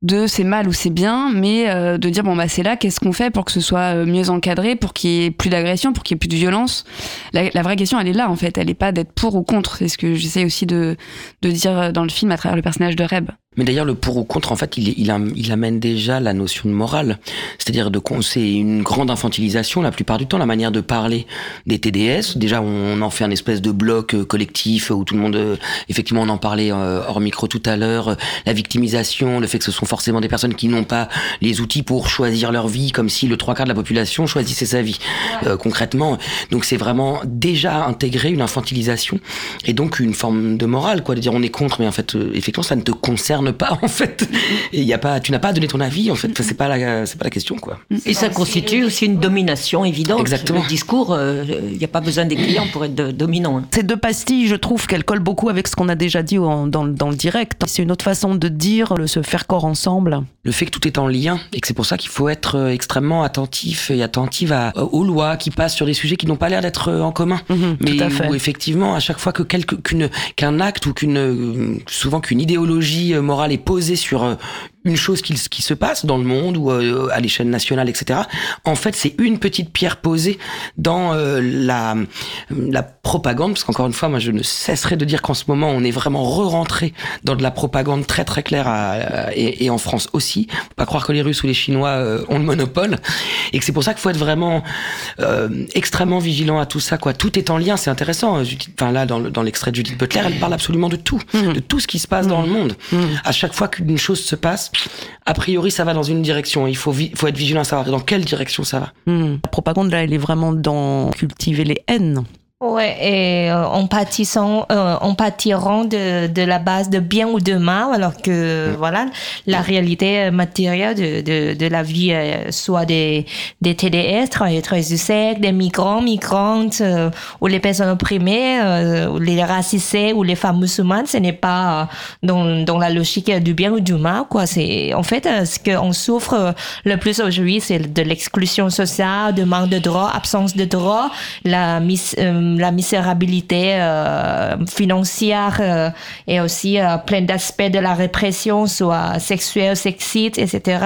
Speaker 3: de c'est mal ou c'est bien, mais euh, de dire bon bah c'est là, qu'est-ce qu'on fait pour que ce soit euh, mieux encadré, pour qu'il y ait plus d'agression, pour qu'il y ait plus de violence? La, la vraie question, elle est là en fait, elle n'est pas d'être pour ou contre. C'est ce que j'essaie aussi de, de dire dans le film à travers le personnage de Reb.
Speaker 4: Mais d'ailleurs, le pour ou contre, en fait, il, il, il amène déjà la notion de morale. C'est-à-dire de c'est une grande infantilisation la plupart du temps, la manière de parler des TDS. Déjà, on en fait un espèce de bloc euh, collectif où tout le monde, euh, effectivement, on en parlait euh, hors micro tout à l'heure, la victimisation, le fait que ce sont forcément des personnes qui n'ont pas les outils pour choisir leur vie, comme si le trois quarts de la population choisissait sa vie euh, concrètement. Donc c'est vraiment déjà intégrer une infantilisation et donc une forme de morale, quoi, de dire on est contre, mais en fait, effectivement, ça ne te concerne gouverne pas en fait. Et il y a pas, tu n'as pas à donner ton avis en fait. Enfin, c'est pas la, c'est pas la question quoi.
Speaker 6: Et ça constitue aussi une domination évidente.
Speaker 4: Exactement.
Speaker 6: Le discours, il n'y a pas besoin des clients pour être de- dominant. hein.
Speaker 1: Ces deux pastilles, je trouve qu'elles collent beaucoup avec ce qu'on a déjà dit en- dans, dans le direct. C'est une autre façon de dire le se faire corps ensemble.
Speaker 4: Le fait que tout est en lien et que c'est pour ça qu'il faut être euh, extrêmement attentif et attentive à, aux lois qui passent sur des sujets qui n'ont pas l'air d'être euh, en commun.
Speaker 1: Mhm,
Speaker 4: Mais
Speaker 1: tout à fait.
Speaker 4: où effectivement, à chaque fois que quelque, qu'une, qu'un acte ou qu'une, euh, souvent qu'une idéologie euh, morale est posée sur euh, une chose qui, qui se passe dans le monde ou euh, à l'échelle nationale, etc. En fait, c'est une petite pierre posée dans euh, la, la propagande, parce qu'encore une fois, moi, je ne cesserai de dire qu'en ce moment, on est vraiment re-rentré dans de la propagande très très claire à- et, et en France aussi. Faut pas croire que les Russes ou les Chinois euh, ont le monopole et que c'est pour ça qu'il faut être vraiment euh, extrêmement vigilant à tout ça. Quoi, tout est en lien. C'est intéressant. Judith- Enfin là, dans, le- dans l'extrait de Judith Butler, elle parle absolument de tout, de tout ce qui se passe dans le monde. À chaque fois qu'une chose se passe, a priori, ça va dans une direction. Il faut, être vigilant à savoir dans quelle direction ça va.
Speaker 1: Hmm. La propagande, là, elle est vraiment dans cultiver les haines.
Speaker 7: Ouais, et euh, en pâtissant, euh, en pâtirant de, de la base de bien ou de mal, alors que voilà, la réalité matérielle de, de, de la vie, euh, soit des, des TDS, travailleurs du sexe, des migrants, migrantes, euh, ou les personnes opprimées, euh, ou les racisés, ou les femmes musulmanes, ce n'est pas euh, dans, dans la logique du bien ou du mal, quoi. C'est, en fait, ce qu'on souffre le plus aujourd'hui, c'est de l'exclusion sociale, de manque de droits, absence de droits, la, mis, euh, la misérabilité euh, financière euh, et aussi euh, plein d'aspects de la répression, soit sexuelle, sexiste, etc.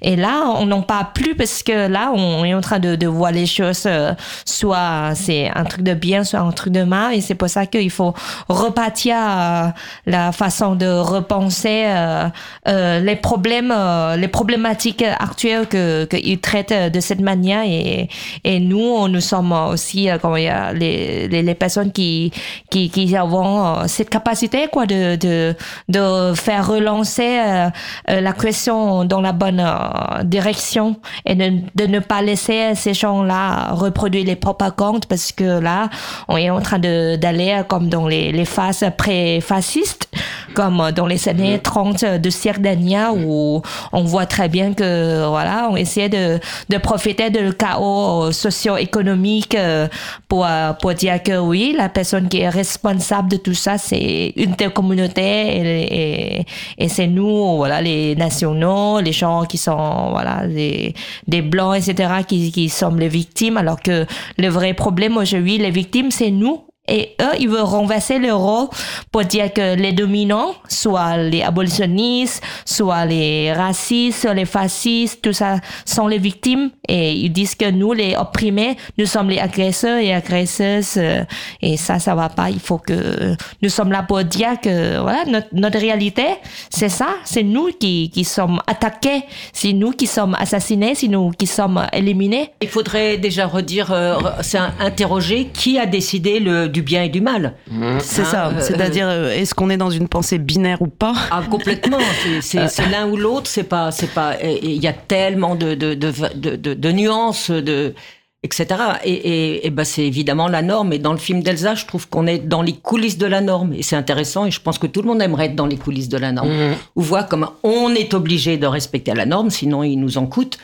Speaker 7: Et là, on n'en parle plus parce que là, on est en train de, de voir les choses, euh, soit c'est un truc de bien, soit un truc de mal. Et c'est pour ça qu'il faut repartir euh, la façon de repenser euh, euh, les problèmes, euh, les problématiques actuelles que qu'ils traitent de cette manière. Et, et nous, nous sommes aussi euh, comment dire, les, les, les personnes qui, qui, qui euh, cette capacité quoi, de, de, de faire relancer euh, euh, la question dans la bonne euh, direction et de, de ne pas laisser ces gens-là reproduire les propagandes parce que là, on est en train de- d'aller euh, comme dans les, les phases pré-fascistes, comme dans les années 30 de siècle dernier où on voit très bien que voilà, on essaie de, de profiter de chaos euh, socio-économique euh, pour, euh, pour dire que oui, la personne qui est responsable de tout ça, c'est une telle communauté et, et, et c'est nous, voilà, les nationaux, les gens qui sont, voilà, les, des blancs, etc., qui, qui sommes les victimes, alors que le vrai problème aujourd'hui, les victimes, c'est nous. Et eux, ils veulent renverser le rôle pour dire que les dominants, soit les abolitionnistes, soit les racistes, les fascistes, tout ça sont les victimes. Et ils disent que nous, les opprimés, nous sommes les agresseurs et agresseuses. euh, Et ça, ça va pas. Il faut que nous sommes là pour dire que voilà, notre, notre réalité, c'est ça. C'est nous qui, qui sommes attaqués. C'est nous qui sommes assassinés. C'est nous qui sommes éliminés.
Speaker 6: Il faudrait déjà redire, euh, interroger qui a décidé le, du bien et du mal.
Speaker 1: C'est
Speaker 6: Hein,
Speaker 1: ça.
Speaker 6: euh,
Speaker 1: C'est-à-dire, euh, est-ce qu'on est dans une pensée binaire ou pas
Speaker 6: Ah, complètement. C'est- C'est c'est l'un ou l'autre. C'est pas, c'est pas. Il y a tellement de de, de, de, de- de nuances, de etc. Et, et, et ben c'est évidemment la norme. Et dans le film d'Elsa, je trouve qu'on est dans les coulisses de la norme. Et c'est intéressant. Et je pense que tout le monde aimerait être dans les coulisses de la norme. Ou voir comme on est obligé de respecter la norme, sinon il nous en coûte.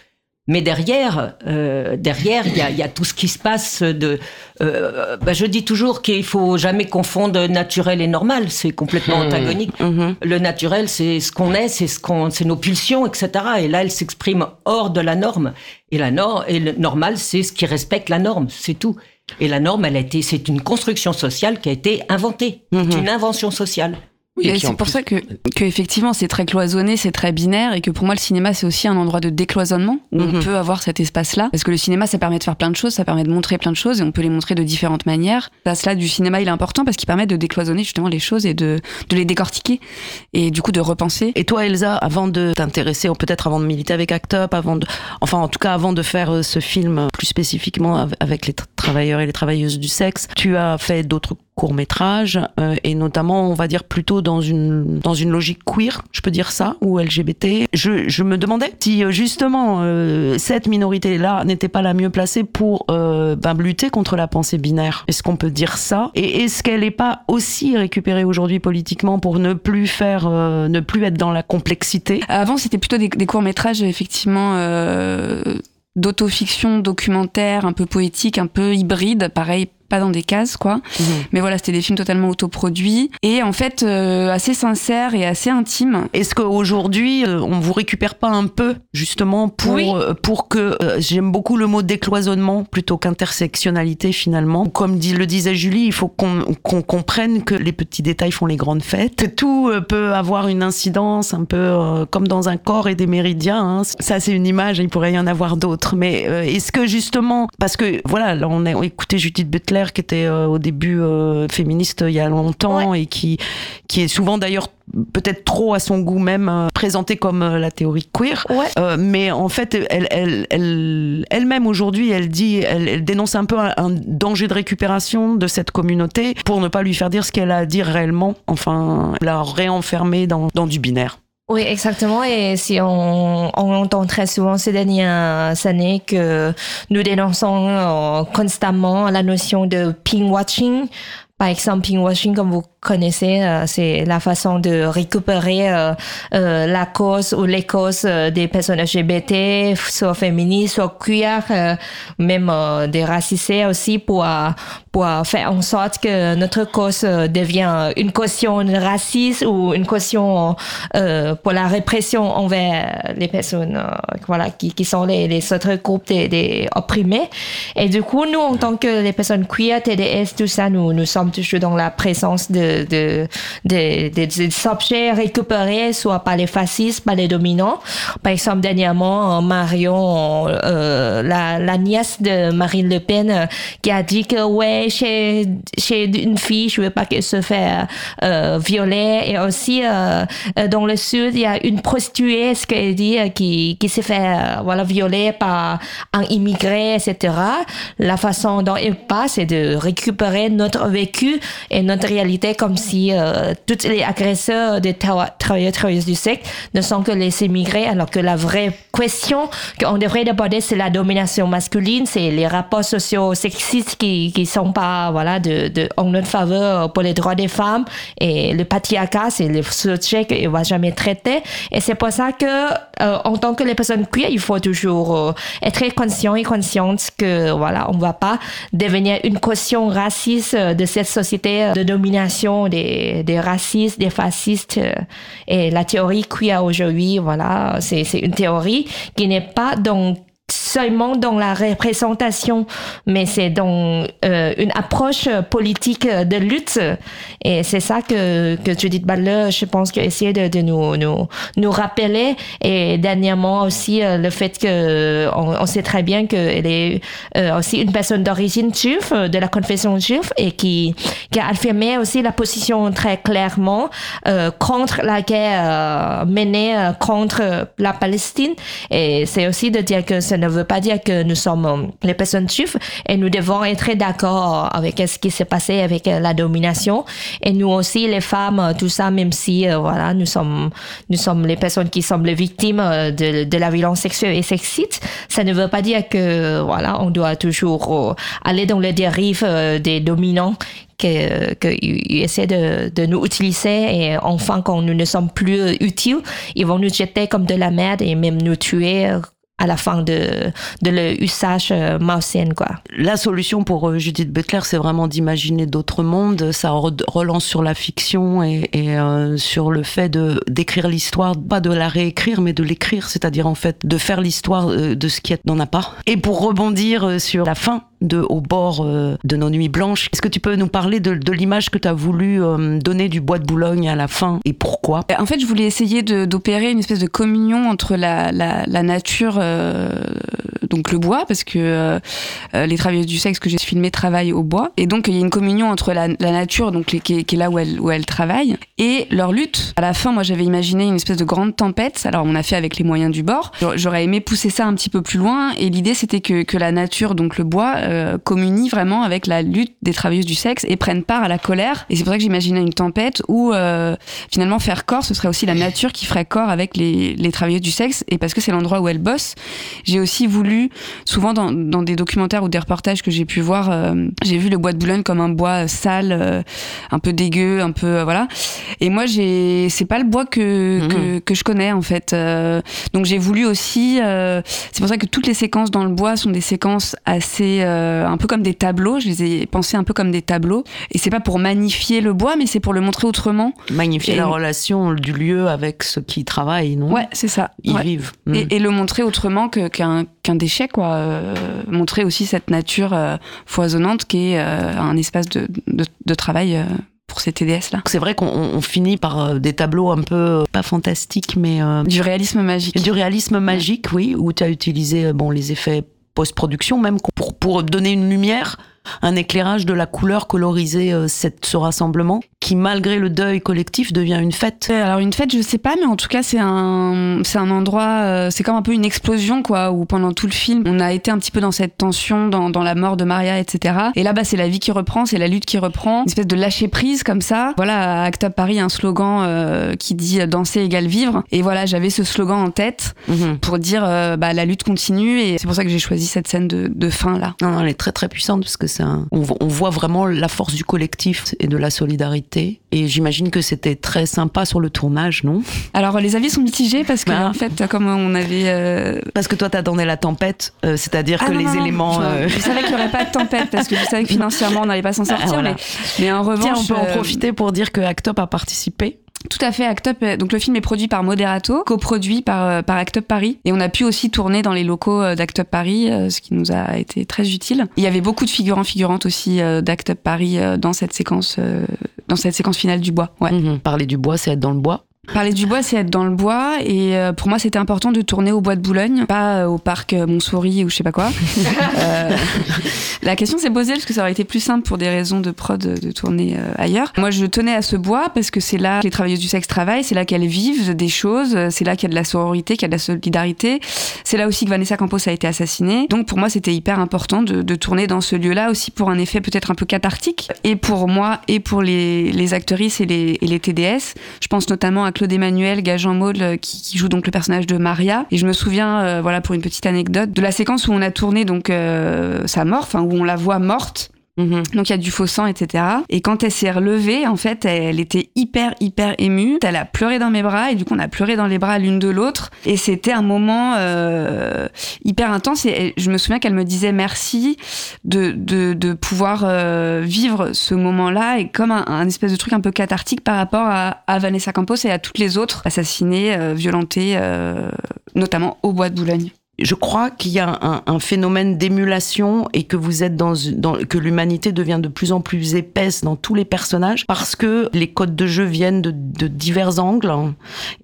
Speaker 6: Mais derrière, euh, derrière, il y y a tout ce qui se passe de. Euh, bah, je dis toujours qu'il faut jamais confondre naturel et normal. C'est complètement antagonique. Le naturel, c'est ce qu'on est, c'est ce qu'on, c'est nos pulsions, etc. Et là, elle s'exprime hors de la norme. Et la norme, et le normal, c'est ce qui respecte la norme. C'est tout. Et la norme, elle a été, c'est une construction sociale qui a été inventée. C'est une invention sociale.
Speaker 4: Oui, et
Speaker 3: c'est pour
Speaker 4: plus-
Speaker 3: ça que, que effectivement c'est très cloisonné, c'est très binaire et que pour moi le cinéma c'est aussi un endroit de décloisonnement où on peut avoir cet espace-là parce que le cinéma ça permet de faire plein de choses, ça permet de montrer plein de choses et on peut les montrer de différentes manières. Là, du cinéma il est important parce qu'il permet de décloisonner justement les choses et de, de les décortiquer et du coup de repenser.
Speaker 1: Et toi, Elsa, avant de t'intéresser, ou peut-être avant de militer avec ACT UP, avant de, enfin, en tout cas, avant de faire euh, ce film plus spécifiquement av- avec les tra- travailleurs et les travailleuses du sexe. Tu as fait d'autres courts métrages euh, et notamment, on va dire plutôt dans une dans une logique queer, je peux dire ça, ou LGBT. Je, je me demandais si euh, justement euh, cette minorité-là n'était pas la mieux placée pour euh, ben, lutter contre la pensée binaire. Est-ce qu'on peut dire ça? Et est-ce qu'elle n'est pas aussi récupérée aujourd'hui politiquement pour ne plus faire, ne plus être dans la complexité?
Speaker 3: Avant, c'était plutôt des, des courts-métrages, effectivement, euh, d'autofiction, documentaire, un peu poétique, un peu hybride, pareil, pas dans des cases, quoi. Mais voilà, c'était des films totalement autoproduits et en fait euh, assez sincères et assez intimes.
Speaker 1: Est-ce qu'aujourd'hui, euh, on vous récupère pas un peu, justement, pour,
Speaker 3: Oui.
Speaker 1: euh, pour que, euh, j'aime beaucoup le mot décloisonnement plutôt qu'intersectionnalité finalement. Comme dit, le disait Julie, il faut qu'on qu'on comprenne que les petits détails font les grandes fêtes. Tout peut avoir une incidence un peu euh, comme dans un corps et des méridiens. hein. Ça, c'est une image, il pourrait y en avoir d'autres. Mais est-ce que justement, parce que voilà, là, on a écouté Judith Butler qui était euh, au début euh, féministe il y a longtemps et qui, qui est souvent d'ailleurs peut-être trop à son goût même euh, présentée comme euh, la théorie queer. Euh, mais en fait, elle, elle, elle, elle-même aujourd'hui, elle dit, elle, elle dénonce un peu un, un danger de récupération de cette communauté pour ne pas lui faire dire ce qu'elle a à dire réellement. Enfin, la réenfermer dans, dans du binaire.
Speaker 7: Oui, exactement. Et si on, on entend très souvent ces dernières années que nous dénonçons euh, constamment la notion de ping watching. Par exemple, ping watching, comme vous connaissez, euh, c'est la façon de récupérer euh, euh, la cause ou les causes des personnes LGBT, soit féministes, soit queer, même des racisés aussi, pour, pour faire en sorte que notre cause devient une caution raciste ou une caution pour la répression envers les personnes voilà, qui, qui sont les, les autres groupes des, des opprimés. Et du coup, nous, en tant que les personnes queer, TDS, tout ça, nous, nous sommes toujours dans la présence de, de, de, de- des objets récupérés, soit par les fascistes, par les dominants. Par exemple, dernièrement, euh, Marion, euh, la, la nièce de Marine Le Pen, euh, qui a dit que, ouais, chez, une fille, je veux pas qu'elle se fait euh, violer. Et aussi, euh, euh, dans le sud, il y a une prostituée, ce qu'elle dit, qui, qui s'est fait, voilà, violer par un immigré, etc. La façon dont elle passe, c'est de récupérer notre vécu et notre réalité comme si euh, tous les agresseurs des tra- travailleurs travailleuses du sexe ne sont que les immigrés, alors que la vraie question qu'on devrait aborder, c'est la domination masculine, c'est les rapports sociaux sexistes qui qui sont pas voilà en notre faveur pour les droits des femmes et le patriarcat, c'est le sujet qu'il va jamais traiter. Et c'est pour ça que euh, en tant que les personnes queer, il faut toujours euh, être conscient et consciente que voilà, on va pas devenir une caution raciste de cette société de domination des, des racistes, des fascistes. euh, Et la théorie queer aujourd'hui, voilà, c'est une théorie qui n'est pas dans seulement dans la représentation, mais c'est dans euh, une approche politique de lutte. Et c'est ça que, que Judith Butler, je pense, que de, de nous, nous, nous rappeler. Et dernièrement aussi, euh, le fait que on, sait très bien qu'elle est euh, aussi une personne d'origine juive, euh, de la confession juive, et qui, qui a affirmé aussi la position très clairement euh, contre la guerre euh, menée contre la Palestine. Et c'est aussi de dire que ça ne veut pas dire que nous sommes euh, les personnes juives et nous devons être d'accord avec ce qui s'est passé avec euh, la domination. Et nous aussi, les femmes, euh, tout ça, même si voilà, nous sommes, nous sommes les personnes qui sommes les victimes de, la violence sexuelle et sexiste, ça ne veut pas dire que voilà, on doit toujours aller dans les dérives des dominants que, que ils essaient de, de nous utiliser et enfin quand nous ne sommes plus utiles, ils vont nous jeter comme de la merde et même nous tuer à la fin de, de l'usage euh, malsain, quoi.
Speaker 1: La solution pour euh, Judith Butler, c'est vraiment d'imaginer d'autres mondes. Ça re- relance sur la fiction et, et, euh, sur le fait de d'écrire l'histoire, pas de la réécrire, mais de l'écrire, c'est-à-dire en fait de faire l'histoire euh, de ce qui n'en a pas. Et pour rebondir sur la fin de Au bord euh, de nos nuits blanches, est-ce que tu peux nous parler de, de l'image que tu as voulu euh, donner du bois de Boulogne à la fin et pourquoi?
Speaker 3: En fait, je voulais essayer d'opérer une espèce de communion entre la, la, la nature euh, donc le bois parce que euh, euh, les travailleuses du sexe que j'ai filmées travaillent au bois et donc il y a une communion entre la, la nature donc les- qui, est, là où elles où elles travaillent et leur lutte. À la fin, moi j'avais imaginé une espèce de grande tempête. Alors on a fait avec les moyens du bord. J'aurais aimé pousser ça un petit peu plus loin et l'idée c'était que, que la nature donc le bois euh, communie vraiment avec la lutte des travailleuses du sexe et prennent part à la colère. Et c'est pour ça que j'imaginais une tempête où euh, finalement faire corps, ce serait aussi la nature qui ferait corps avec les, les travailleuses du sexe. Et parce que c'est l'endroit où elles bossent, j'ai aussi voulu, souvent dans, dans des documentaires ou des reportages que j'ai pu voir, euh, j'ai vu le bois de Boulogne comme un bois sale, euh, un peu dégueu, un peu voilà. Et moi, j'ai, c'est pas le bois que,
Speaker 1: Mhm.
Speaker 3: que, que je connais en fait. Donc j'ai voulu aussi, c'est pour ça que toutes les séquences dans le bois sont des séquences assez, euh, un peu comme des tableaux. Je les ai pensées un peu comme des tableaux. Et c'est pas pour magnifier le bois, mais c'est pour le montrer autrement.
Speaker 1: Magnifier
Speaker 3: Et-
Speaker 1: la relation du lieu avec ceux qui travaillent, non?
Speaker 3: Ouais, c'est ça.
Speaker 1: Ils
Speaker 3: Ouais.
Speaker 1: vivent. Mm.
Speaker 3: Et, et le montrer autrement que- qu'un déchet, quoi. Euh, montrer aussi cette nature euh, foisonnante qui est un espace de, de, de travail pour ces TDS-là.
Speaker 1: C'est vrai qu'on on- on finit par des tableaux un peu, pas fantastiques, mais euh,
Speaker 3: Du réalisme magique.
Speaker 1: du réalisme magique, oui, où tu as utilisé bon, les effets post-production, même pour, pour donner une lumière, un éclairage de la couleur colorisée euh, ce rassemblement, qui malgré le deuil collectif devient une fête.
Speaker 3: Euh, Alors une fête, je sais pas, mais en tout cas c'est un c'est un endroit, euh, c'est comme un peu une explosion quoi, où pendant tout le film on a été un petit peu dans cette tension, dans, dans la mort de Maria, etc. Et là bah c'est la vie qui reprend, c'est la lutte qui reprend, une espèce de lâcher prise comme ça. Voilà, à Act Up Paris, un slogan euh, qui dit danser égale vivre. Et voilà, j'avais ce slogan en tête
Speaker 1: Mhm.
Speaker 3: pour dire euh, bah la lutte continue et c'est pour ça que j'ai choisi cette scène de, de fin là.
Speaker 1: Non, non, elle est très très puissante parce que c'est un- on voit vraiment la force du collectif et de la solidarité. Et j'imagine que c'était très sympa sur le tournage, non?
Speaker 3: Alors les avis sont mitigés parce que
Speaker 1: Bah.
Speaker 3: en fait comme on avait euh,
Speaker 1: Parce que toi, t'attendais la tempête, euh, c'est-à-dire
Speaker 3: Ah
Speaker 1: que
Speaker 3: non,
Speaker 1: les
Speaker 3: non, non,
Speaker 1: éléments.
Speaker 3: Je,
Speaker 1: euh,
Speaker 3: je savais qu'il n'y aurait pas de tempête parce que je savais que financièrement on n'allait pas s'en sortir.
Speaker 1: Ah, voilà.
Speaker 3: mais, mais en revanche,
Speaker 1: Tiens, on peut en profiter pour dire que Act Up a participé.
Speaker 3: Tout à fait, Act Up. euh, Donc le film est produit par Moderato, coproduit par, euh, par Act Up Paris. Et on a pu aussi tourner dans les locaux euh, d'Act Up Paris, ce qui nous a été très utile. Il y avait beaucoup de figurants, figurantes aussi d'Act Up Paris dans cette séquence, dans cette séquence finale du bois. Ouais.
Speaker 1: Mhm. Parler du bois, c'est être dans le bois.
Speaker 3: Parler du bois, c'est être dans le bois. Et euh, pour moi, c'était important de tourner au bois de Boulogne, pas euh, au parc euh, Montsouris ou je sais pas quoi. Euh, la question s'est posée parce que ça aurait été plus simple pour des raisons de prod de, tourner ailleurs. Moi, je tenais à ce bois parce que c'est là que les travailleuses du sexe travaillent, c'est là qu'elles vivent des choses, c'est là qu'il y a de la sororité, qu'il y a de la solidarité. C'est là aussi que Vanessa Campos a été assassinée. Donc pour moi, c'était hyper important de, de tourner dans ce lieu-là aussi pour un effet peut-être un peu cathartique. Et pour moi et pour les, les actrices et les, et les TDS, je pense notamment à Claude Emmanuel, Gajan Maul, euh, qui, qui joue donc le personnage de Maria. Et je me souviens, euh, voilà, pour une petite anecdote, de la séquence où on a tourné donc euh, sa mort, enfin où on la voit morte.
Speaker 1: Mhm.
Speaker 3: Donc il y a du faux sang, etc. Et quand elle s'est relevée, en fait, elle était hyper, hyper émue. Elle a pleuré dans mes bras et du coup on a pleuré dans les bras l'une de l'autre. Et c'était un moment euh, hyper intense. Et je me souviens qu'elle me disait merci de, de, de pouvoir euh, vivre ce moment-là et comme un, un espèce de truc un peu cathartique par rapport à, à Vanessa Campos et à toutes les autres assassinées, euh, violentées, euh, notamment au bois de Boulogne.
Speaker 1: Je crois qu'il y a un, un phénomène d'émulation et que vous êtes dans, que l'humanité devient de plus en plus épaisse dans tous les personnages parce que les codes de jeu viennent de, de divers angles hein,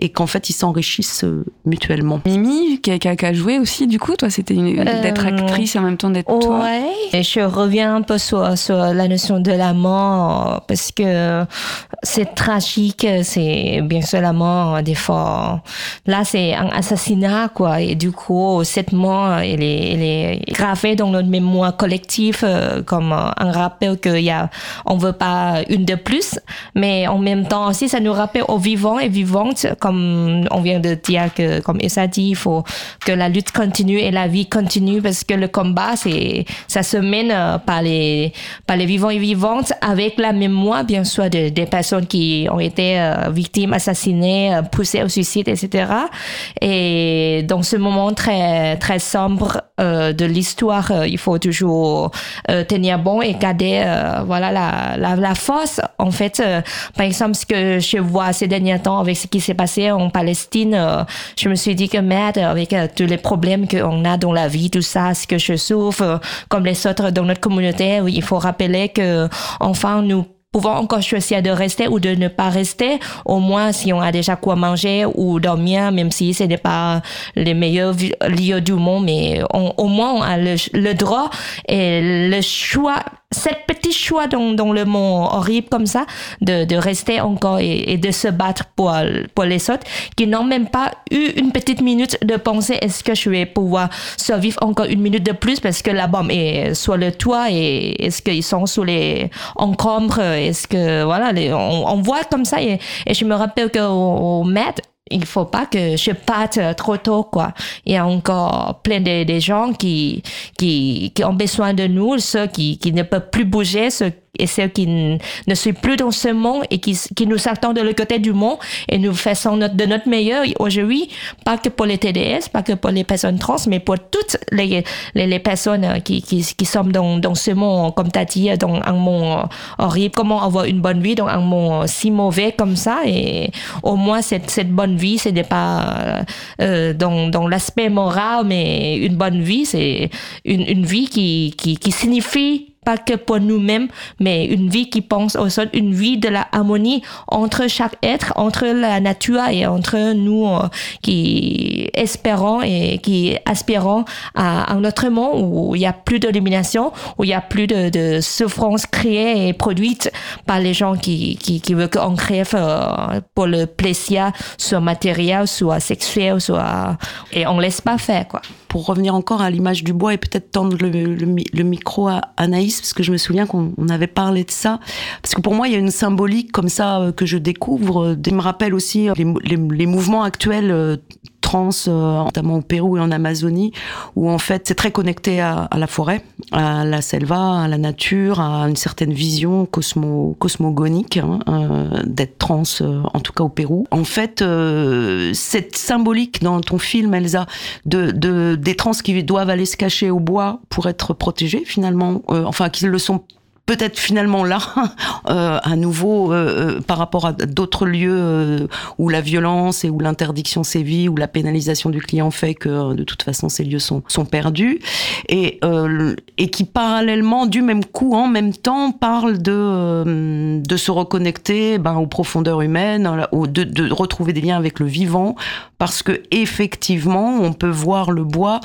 Speaker 1: et qu'en fait ils s'enrichissent euh, mutuellement.
Speaker 3: Mimi, qui a, qui a- qui a joué aussi, du coup, toi, c'était une-
Speaker 7: Euh,
Speaker 3: d'être actrice et en même temps d'être toi.
Speaker 7: Ouais. Et je reviens un peu sur, sur la notion de la mort parce que c'est tragique, c'est bien sûr la mort des fois. Là, c'est un assassinat quoi et du coup cette mort est, elle est gravée dans notre mémoire collective euh, comme un rappel qu'il y a on veut pas une de plus, mais en même temps aussi ça nous rappelle aux vivants et vivantes comme on vient de dire que comme Essa dit il faut que la lutte continue et la vie continue parce que le combat c'est ça se mène euh, par les par les vivants et vivantes avec la mémoire bien sûr de- des personnes qui ont été euh, victimes assassinées euh, poussées au suicide etc et dans ce moment très très sombre euh, de l'histoire euh, il faut toujours euh, tenir bon et garder voilà la, la la force. En fait par exemple ce que je vois ces derniers temps avec ce qui s'est passé en Palestine je me suis dit que merde avec tous les problèmes qu'on a dans la vie tout ça ce que je souffre comme les autres dans notre communauté il faut rappeler que enfin nous pouvoir encore choisir de rester ou de ne pas rester. Au moins, si on a déjà quoi manger ou dormir, même si ce n'est pas les meilleurs lieux du monde, mais on- au moins on a le droit et le choix, cette petit choix dans, dans le monde horrible comme ça, de, de rester encore et, et de se battre pour, pour les autres, qui n'ont même pas eu une petite minute de penser est-ce que je vais pouvoir survivre encore une minute de plus parce que la bombe est sur le toit et est-ce qu'ils sont sous les encombres, est-ce que voilà, on, on voit comme ça et, et je me rappelle qu'au au Met, il faut pas que je parte trop tôt, quoi. Il y a encore plein de, gens qui, qui, qui ont besoin de nous, ceux qui, qui ne peuvent plus bouger, ceux et ceux qui ne sont plus dans ce monde et qui, qui nous attendent de l'autre côté du monde et nous faisons notre, de notre meilleur. Aujourd'hui, pas que pour les TDS, pas que pour les personnes trans, mais pour toutes les, les, les personnes euh, qui, qui, qui sont dans, dans ce monde, comme tu as dit, dans un monde euh, horrible, comment avoir une bonne vie dans un monde si mauvais comme ça? Et au moins cette, cette bonne vie, ce n'est pas euh, euh, dans, dans l'aspect moral, mais une bonne vie, c'est une, une vie qui, qui, qui signifie pas que pour nous-mêmes, mais une vie qui pense aux autres, une vie de la harmonie entre chaque être, entre la nature et entre nous euh, qui espérons et qui aspirons à un autre monde où il y a plus de domination, où il y a plus de, souffrance créée et produite par les gens qui, qui, qui veulent qu'on crève euh, pour le plaisir, soit matériel, soit sexuel, soit... Et on laisse pas faire, quoi.
Speaker 1: Pour revenir encore à l'image du bois et peut-être tendre le, le mi- le micro à Anaïs, parce que je me souviens qu'on on avait parlé de ça. Parce que pour moi, il y a une symbolique comme ça euh, que je découvre. euh, qui me rappelle aussi euh, les mouvements actuels trans, euh, notamment au Pérou et en Amazonie, où en fait c'est très connecté à, la forêt, à la selva, à la nature, à une certaine vision cosmo, cosmogonique hein, euh, d'être trans, euh, en tout cas au Pérou. En fait, euh, cette symbolique dans ton film, Elsa, de, de des trans qui doivent aller se cacher au bois pour être protégés finalement, enfin qu'ils le sont peut-être finalement là, euh, à nouveau euh, euh, par rapport à d'autres lieux où la violence et où l'interdiction sévit, où la pénalisation du client fait que de toute façon ces lieux sont, perdus, et, qui parallèlement, du même coup, en même temps, parle de, se reconnecter ben, aux profondeurs humaines, au- de, retrouver des liens avec le vivant, parce que effectivement, on peut voir le bois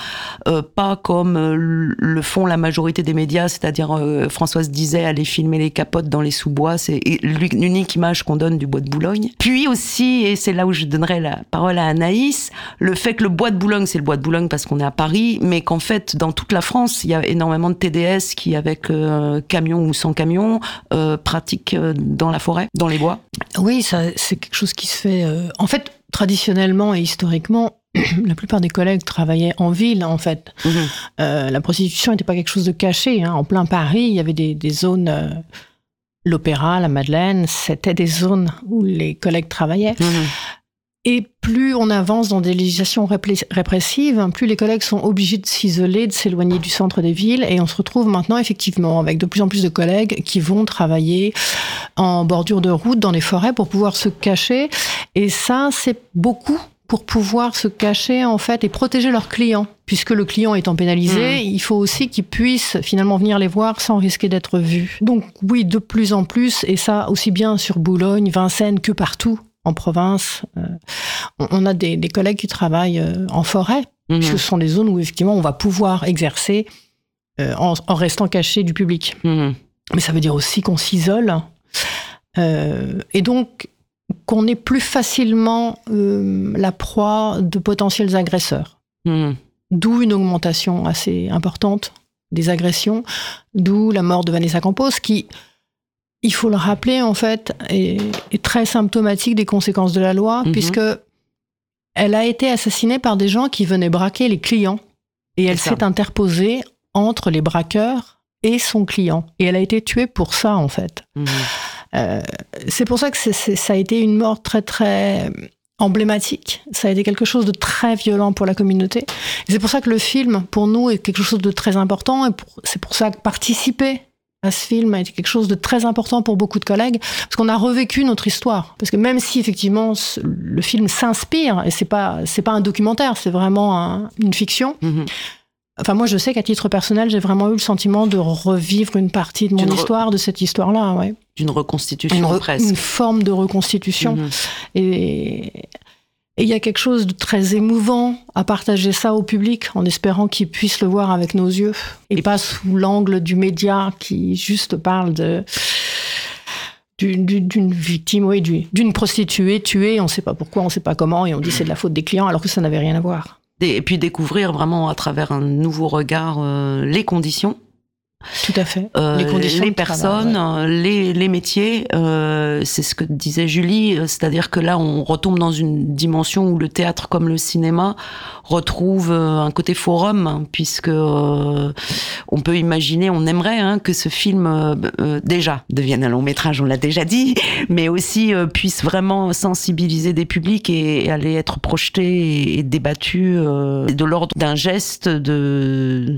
Speaker 1: pas comme le font la majorité des médias, c'est-à-dire Françoise disait aller filmer les capotes dans les sous-bois, c'est l'u- l'unique image qu'on donne du bois de Boulogne. Puis aussi, et c'est là où je donnerai la parole à Anaïs, le fait que le bois de Boulogne, c'est le bois de Boulogne parce qu'on est à Paris, mais qu'en fait, dans toute la France, il y a énormément de TDS qui, avec euh, camion ou sans camion, euh, pratiquent euh, dans la forêt, dans les bois.
Speaker 5: Oui, c'est quelque chose qui se fait. En fait, traditionnellement et historiquement, la plupart des collègues travaillaient en ville, en fait. Euh, la prostitution n'était pas quelque chose de caché. hein. En plein Paris, il y avait des, des zones. euh, L'opéra, la Madeleine, c'était des zones où les collègues travaillaient. Et plus on avance dans des législations répressives, plus les collègues sont obligés de s'isoler, de s'éloigner du centre des villes. Et on se retrouve maintenant effectivement avec de plus en plus de collègues qui vont travailler en bordure de route dans les forêts pour pouvoir se cacher. Et ça, c'est beaucoup pour pouvoir se cacher en fait et protéger leurs clients. Puisque le client étant pénalisé, il faut aussi qu'ils puissent finalement venir les voir sans risquer d'être vus. Donc oui, de plus en plus, et ça aussi bien sur Boulogne, Vincennes que partout en province, euh, on- a des, des collègues qui travaillent euh, en forêt, puisque ce sont des zones où effectivement on va pouvoir exercer euh, en, en restant caché du public. Mais ça veut dire aussi qu'on s'isole euh, et donc qu'on est plus facilement euh, la proie de potentiels agresseurs. D'où une augmentation assez importante des agressions, d'où la mort de Vanessa Campos, qui, il faut le rappeler en fait, est, est très symptomatique des conséquences de la loi,
Speaker 1: Mhm.
Speaker 5: puisque elle a été assassinée par des gens qui venaient braquer les clients. Et elle s'est interposée entre les braqueurs et son client. Et elle a été tuée pour ça, en fait. Euh, c'est pour ça que ça a été une mort très, très emblématique. Ça a été quelque chose de très violent pour la communauté. C'est pour ça que le film, pour nous, est quelque chose de très important. Et c'est pour ça que participer à ce film a été quelque chose de très important pour beaucoup de collègues, parce qu'on a revécu notre histoire. Parce que même si effectivement le film s'inspire, et c'est pas c'est pas un documentaire, c'est vraiment un- une fiction, Enfin, moi, je sais qu'à titre personnel, j'ai vraiment eu le sentiment de revivre une partie de mon histoire, de cette histoire-là, ouais.
Speaker 1: D'une reconstitution
Speaker 5: Une, re-
Speaker 1: presque.
Speaker 5: une forme de reconstitution.
Speaker 1: Mhm.
Speaker 5: Et et il y a quelque chose de très émouvant à partager ça au public en espérant qu'ils puissent le voir avec nos yeux et pas sous l'angle du média qui juste parle de d'une- victime, oui, du- d'une prostituée tuée, on ne sait pas pourquoi, on ne sait pas comment, et on dit c'est de la faute des clients alors que ça n'avait rien à voir.
Speaker 1: Et puis découvrir vraiment à travers un nouveau regard euh, les conditions,
Speaker 5: Tout à fait.
Speaker 1: euh,
Speaker 5: les conditions
Speaker 1: les
Speaker 5: travail,
Speaker 1: personnes,
Speaker 5: ouais.
Speaker 1: euh, les, les métiers. euh, c'est ce que disait Julie, euh, c'est-à-dire que là, on retombe dans une dimension où le théâtre, comme le cinéma, retrouve euh, un côté forum, hein, puisque euh, on peut imaginer, on aimerait hein, que ce film déjà devienne un long métrage, on l'a déjà dit, mais aussi euh, puisse vraiment sensibiliser des publics et, et aller être projeté et, et débattu euh, de l'ordre d'un geste de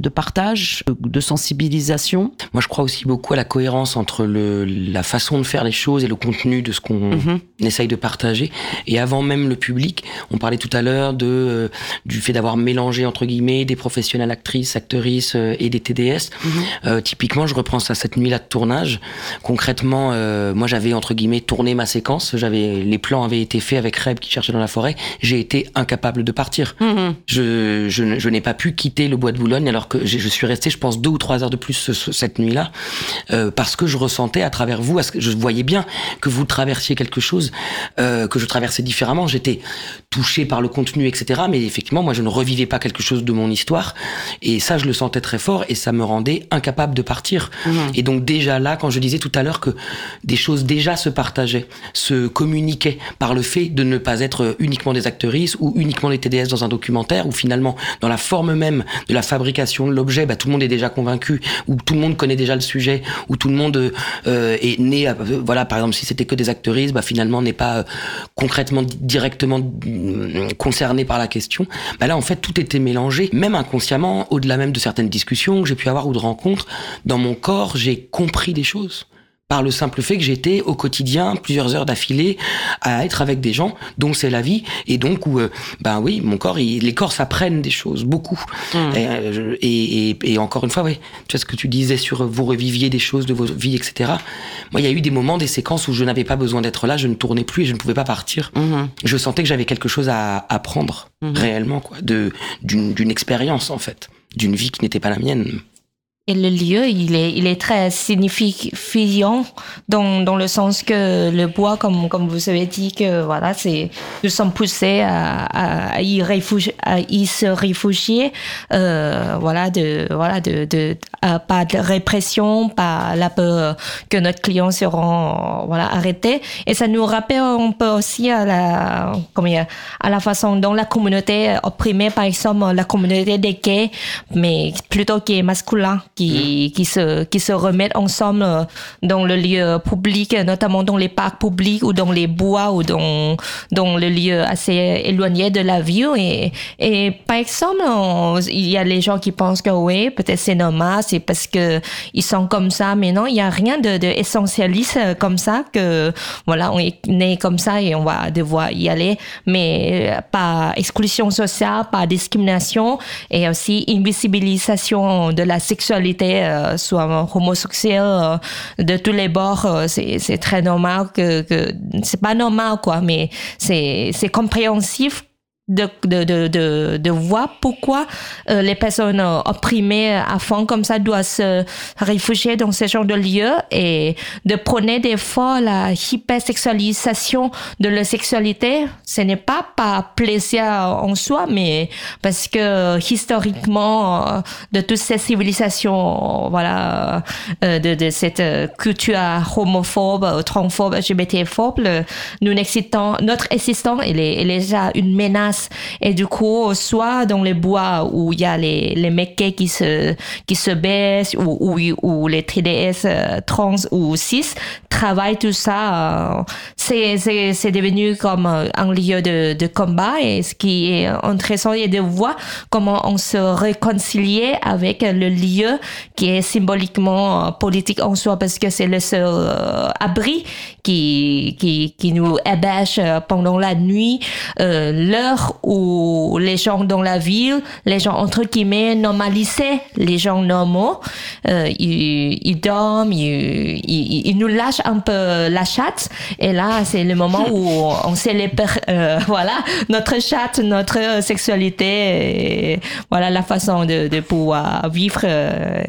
Speaker 1: de partage, de sensibilisation.
Speaker 4: Moi, je crois aussi beaucoup à la cohérence entre le, la façon de faire les choses et le contenu de ce qu'on
Speaker 1: Mhm.
Speaker 4: essaye de partager. Et avant même le public, on parlait tout à l'heure de euh, du fait d'avoir mélangé entre guillemets des professionnels actrices, actrices euh, et des TDS.
Speaker 1: Mhm.
Speaker 4: Euh, typiquement, je reprends ça cette nuit-là de tournage. Concrètement, euh, moi, j'avais entre guillemets tourné ma séquence. J'avais les plans avaient été faits avec Reb qui cherchait dans la forêt. J'ai été incapable de partir.
Speaker 1: Mhm.
Speaker 4: Je, je n'ai pas pu quitter le bois de Boulogne alors que je suis resté, je pense, deux ou trois heures de plus ce- ce- cette nuit-là, euh, parce que je ressentais à travers vous, je voyais bien que vous traversiez quelque chose, euh, que je traversais différemment. J'étais touché par le contenu, etc. Mais effectivement, moi, je ne revivais pas quelque chose de mon histoire, et ça, je le sentais très fort, et ça me rendait incapable de partir. Et donc déjà là, quand je disais tout à l'heure que des choses déjà se partageaient, se communiquaient par le fait de ne pas être uniquement des actrices ou uniquement des TDS dans un documentaire, ou finalement dans la forme même de la fabrication de l'objet, bah, tout le monde est déjà convaincu, ou tout le monde connaît déjà le sujet, ou tout le monde euh, est né, euh, voilà, par exemple, si c'était que des actrices, bah, finalement n'est pas euh, concrètement di- directement euh, concerné par la question. Bah là, en fait, tout était mélangé, même inconsciemment, au-delà même de certaines discussions que j'ai pu avoir ou de rencontres. Dans mon corps, j'ai compris des choses par le simple fait que j'étais au quotidien plusieurs heures d'affilée à être avec des gens dont c'est la vie et donc où euh, ben oui mon corps il- les corps s'apprennent des choses beaucoup. Et, euh, et, et, et encore une fois oui tu vois ce que tu disais sur euh, vous reviviez des choses de votre vie etc moi il y a eu des moments des séquences où je n'avais pas besoin d'être là je ne tournais plus et je ne pouvais pas partir.
Speaker 1: Mhm.
Speaker 4: je sentais que j'avais quelque chose à apprendre
Speaker 1: Mhm.
Speaker 4: réellement quoi de d'une expérience en fait d'une vie qui n'était pas la mienne
Speaker 7: Et le lieu, il est, il est très signifiant dans, dans le sens que le bois, comme, comme vous avez dit, que voilà, c'est, nous sommes poussés à, à, à y, réfugier, à y se réfugier, euh, voilà, de, voilà, de, de, à pas de répression, pas la peur que notre client seront, voilà, arrêtés. Et ça nous rappelle un peu aussi à la, comment dire, à la façon dont la communauté opprimée, par exemple, la communauté des gays, mais plutôt qui est masculin, qui, qui se, qui se remettent ensemble euh, dans le lieu public, notamment dans les parcs publics ou dans les bois ou dans, dans le lieu assez éloigné de la ville. Et, et par exemple, on- il y a les gens qui pensent que oui, peut-être c'est normal, c'est parce que ils sont comme ça, mais non, il y a rien de, de essentialiste euh, comme ça que voilà, on est né comme ça et on va devoir y aller, mais euh, pas exclusion sociale, pas discrimination et aussi invisibilisation de la sexualité, euh, soit homosexuelle euh, de tous les bords. euh, c'est très normal que, c'est pas normal quoi, mais c'est c'est compréhensif de, de, de, de, voir pourquoi euh, les personnes euh, opprimées à fond comme ça doivent se réfugier dans ce genre de lieux et de prôner des fois la hypersexualisation de la sexualité. Ce n'est pas par plaisir en soi, mais parce que historiquement, euh, de toutes ces civilisations, voilà, euh, de, de cette euh, culture homophobe, euh, transphobe, LGBTphobe, nous n'existons, notre existence, elle est, elle est déjà une menace. Et du coup, soit dans les bois où il y a les, les mecs qui se, qui se baissent, ou, ou, ou les 3DS euh, trans ou cis, travaillent tout ça, euh, c'est, c'est, c'est devenu comme euh, un lieu de, de combat. Et ce qui est intéressant, c'est de voir comment on se réconcilie avec le lieu qui est symboliquement politique en soi, parce que c'est le seul abri qui, qui, qui nous héberge pendant la nuit, euh, l'heure l'ère où les gens dans la ville, les gens entre guillemets normalisaient les gens normaux, euh, ils, ils, dorment, ils, ils, ils, nous lâchent un peu la chatte. Et là, c'est le moment où on célèbre, euh, voilà, notre chatte, notre sexualité, et, voilà la façon de, de pouvoir vivre euh,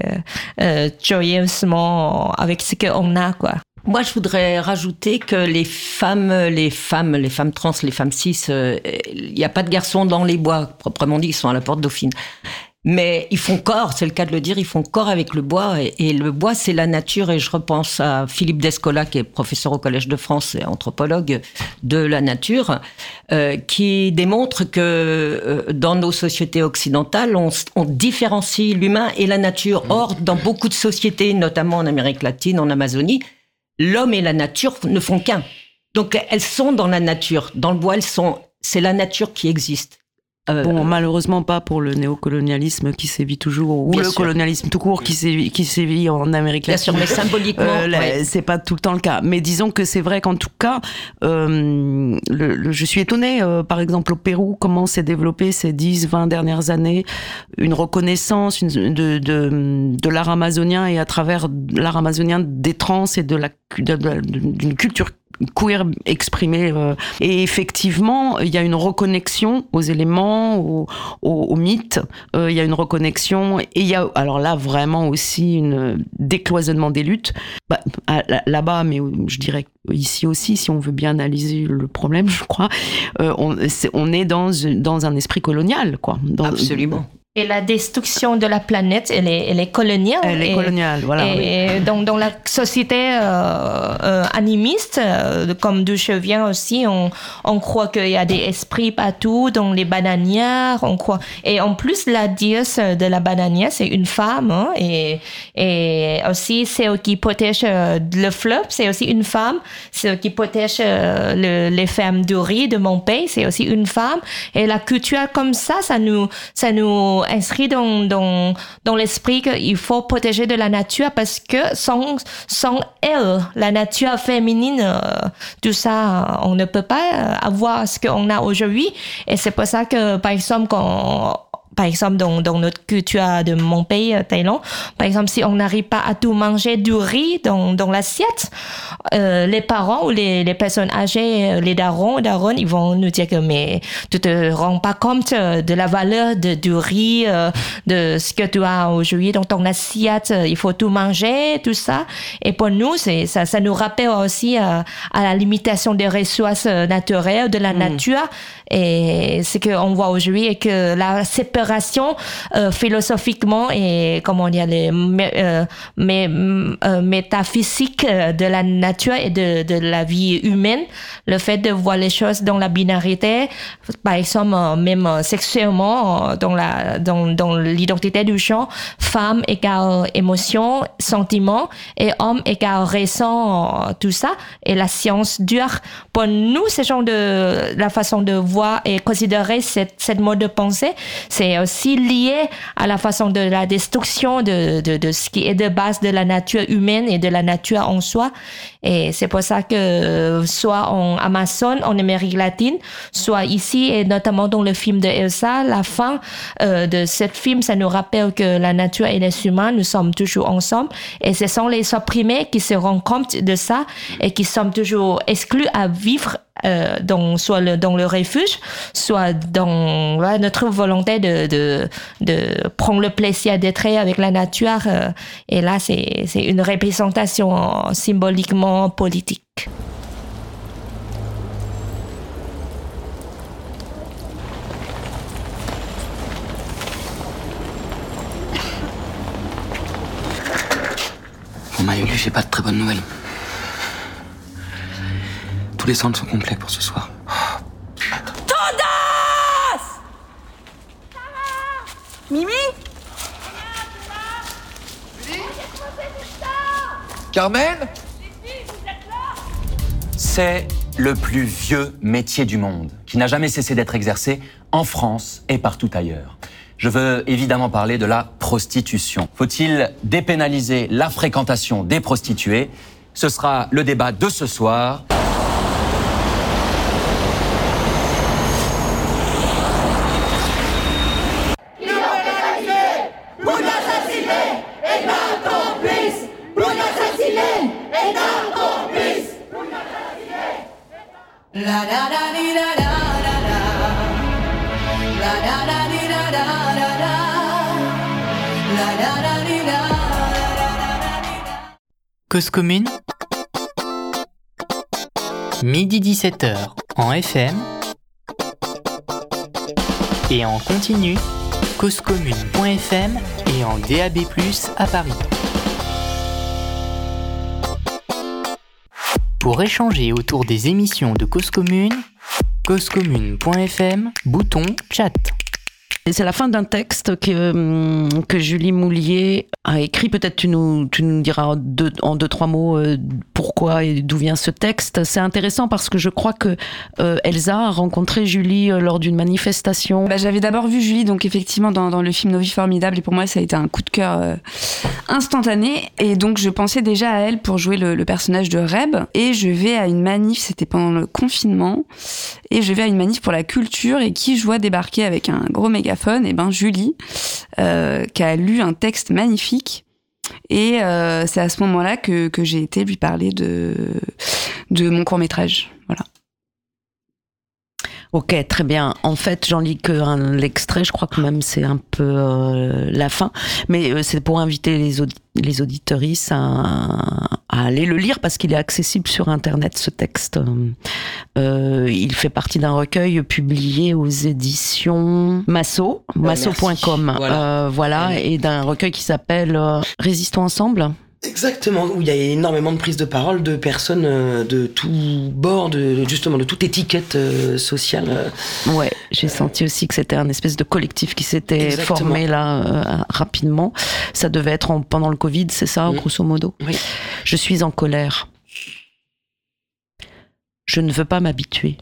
Speaker 7: euh, joyeusement avec ce qu'on a, quoi.
Speaker 6: Moi, je voudrais rajouter que les femmes, les femmes, les femmes trans, les femmes cis, il n'y a pas de garçons dans les bois, proprement dit, ils sont à la porte Dauphine. Mais ils font corps, c'est le cas de le dire, ils font corps avec le bois. Et, le bois, c'est la nature. Et je repense à Philippe Descola, qui est professeur au Collège de France et anthropologue de la nature, euh, qui démontre que euh, dans nos sociétés occidentales, on différencie l'humain et la nature. Or, dans beaucoup de sociétés, notamment en Amérique latine, en Amazonie, l'homme et la nature ne font qu'un. Donc, elles sont dans la nature. Dans le bois, elles sont, c'est la nature qui existe.
Speaker 1: Euh, bon, malheureusement pas pour le néocolonialisme qui sévit toujours, ou le sûr. colonialisme tout court qui sévit, qui sévit en Amérique
Speaker 6: latine. Bien sûr, mais symboliquement, euh,
Speaker 1: c'est pas tout le temps le cas. Mais disons que c'est vrai qu'en tout cas, euh, le, le, je suis étonnée, euh, par exemple au Pérou, comment s'est développé ces 10, 20 dernières années une reconnaissance une, de, de, de l'art amazonien et à travers l'art amazonien des trans et de la d'une culture queer exprimé. Euh, et effectivement, il y a une reconnexion aux éléments, aux, aux, mythes. Euh, il y a une reconnexion. Et il y a, alors là, vraiment aussi une décloisonnement des luttes. Bah, Là-bas, mais je dirais ici aussi, si on veut bien analyser le problème, je crois, euh, on, est, dans, dans un esprit colonial, quoi.
Speaker 6: Absolument.
Speaker 7: Et la destruction de la planète, elle est, elle est coloniale.
Speaker 1: Elle est coloniale, voilà.
Speaker 7: Et oui. dans, dans la société euh, euh, animiste, euh, comme d'où je viens aussi, on, on croit qu'il y a des esprits partout, dans les bananières, on croit. Et en plus, la déesse de la bananière, c'est une femme. Hein, et, et aussi, celle qui protège le fleuve, c'est aussi une femme. Celle qui protège le, les femmes du riz de mon pays, c'est aussi une femme. Et la culture comme ça, ça nous, ça nous inscrit dans, dans, dans l'esprit qu'il faut protéger de la nature parce que sans, sans elle, la nature féminine, euh, tout ça, on ne peut pas avoir ce qu'on a aujourd'hui. Et c'est pour ça que, par exemple, quand par exemple, dans, dans notre culture de mon pays, Thaïlande, par exemple, si on n'arrive pas à tout manger du riz dans, dans l'assiette, euh, les parents ou les, les personnes âgées, les darons, darons, ils vont nous dire que mais tu te rends pas compte de la valeur de, du riz, euh, de ce que tu as aujourd'hui dans ton assiette, il faut tout manger, tout ça. Et pour nous, c'est ça, ça nous rappelle aussi euh, à la limitation des ressources naturelles, de la mmh. nature. Et ce qu'on voit aujourd'hui est que la séparation euh, philosophiquement et comment dire les euh, euh, métaphysique de la nature et de, de la vie humaine, le fait de voir les choses dans la binarité, par exemple même sexuellement dans la dans, dans l'identité du genre, femme égale émotion, sentiment et homme égale ressent tout ça et la science dure. Pour nous ce genre de la façon de voir et considérer cette, cette mode de pensée, c'est aussi lié à la façon de la destruction de, de, de, ce qui est de base de la nature humaine et de la nature en soi. Et c'est pour ça que soit en Amazon, en Amérique latine, soit ici et notamment dans le film de Elsa, la fin euh, de ce film, ça nous rappelle que la nature et les humains, nous sommes toujours ensemble. Et ce sont les opprimés qui se rendent compte de ça et qui sont toujours exclus à vivre euh, soit dans le refuge, soit dans notre volonté de, prendre le plaisir d'être avec la nature. Euh, et là, c'est une représentation symboliquement politique.
Speaker 4: Bon, Mayolu, j'ai pas de très bonnes nouvelles. Tous les centres sont complets pour ce soir.
Speaker 2: Todas Mimi?
Speaker 10: Carmen? C'est le plus vieux métier du monde, qui n'a jamais cessé d'être exercé en France et partout ailleurs. Je veux évidemment parler de la prostitution. Faut-il dépénaliser la fréquentation des prostituées? Ce sera le débat de ce soir.
Speaker 11: Cause commune Midi 17h en FM et en continu causecommune.fm et en DAB+, à Paris. Pour échanger autour des émissions de Cause Commune, causecommune.fm, bouton chat.
Speaker 1: C'est la fin d'un texte que, hum, que Julie Moulier a écrit. Peut-être tu nous, tu nous diras en deux, en deux, trois mots euh, pourquoi et d'où vient ce texte. C'est intéressant parce que je crois que euh, Elsa a rencontré Julie euh, lors d'une manifestation.
Speaker 3: Bah, J'avais d'abord vu Julie, donc effectivement, dans, dans le film Nos vies formidables, et pour moi, ça a été un coup de cœur instantané. Et donc, je pensais déjà à elle pour jouer le, le personnage de Reb. Et je vais à une manif, c'était pendant le confinement, et je vais à une manif pour la culture, et qui je vois débarquer avec un gros Et ben, Julie, euh, qui a lu un texte magnifique. Et euh, c'est à ce moment-là que, j'ai été lui parler de, mon court-métrage. Voilà.
Speaker 1: Ok, très bien. En fait, j'en lis que l'extrait. Je crois que même c'est un peu euh, la fin, mais euh, c'est pour inviter les, audi les à, à, aller le lire parce qu'il est accessible sur Internet. Ce texte, euh, il fait partie d'un recueil publié aux éditions Masso, masso.com. Voilà, voilà et d'un recueil qui s'appelle Résistons ensemble.
Speaker 4: Exactement, où il y a énormément de prises de parole de personnes euh, de tout bord, de, justement de toute étiquette euh, sociale. euh.
Speaker 1: Ouais, j'ai senti aussi que c'était un espèce de collectif qui s'était formé là euh, rapidement. Ça devait être en- pendant le Covid, c'est ça,
Speaker 4: Mm.
Speaker 1: grosso modo?
Speaker 4: Oui.
Speaker 1: Je suis en colère. Je ne veux pas m'habituer.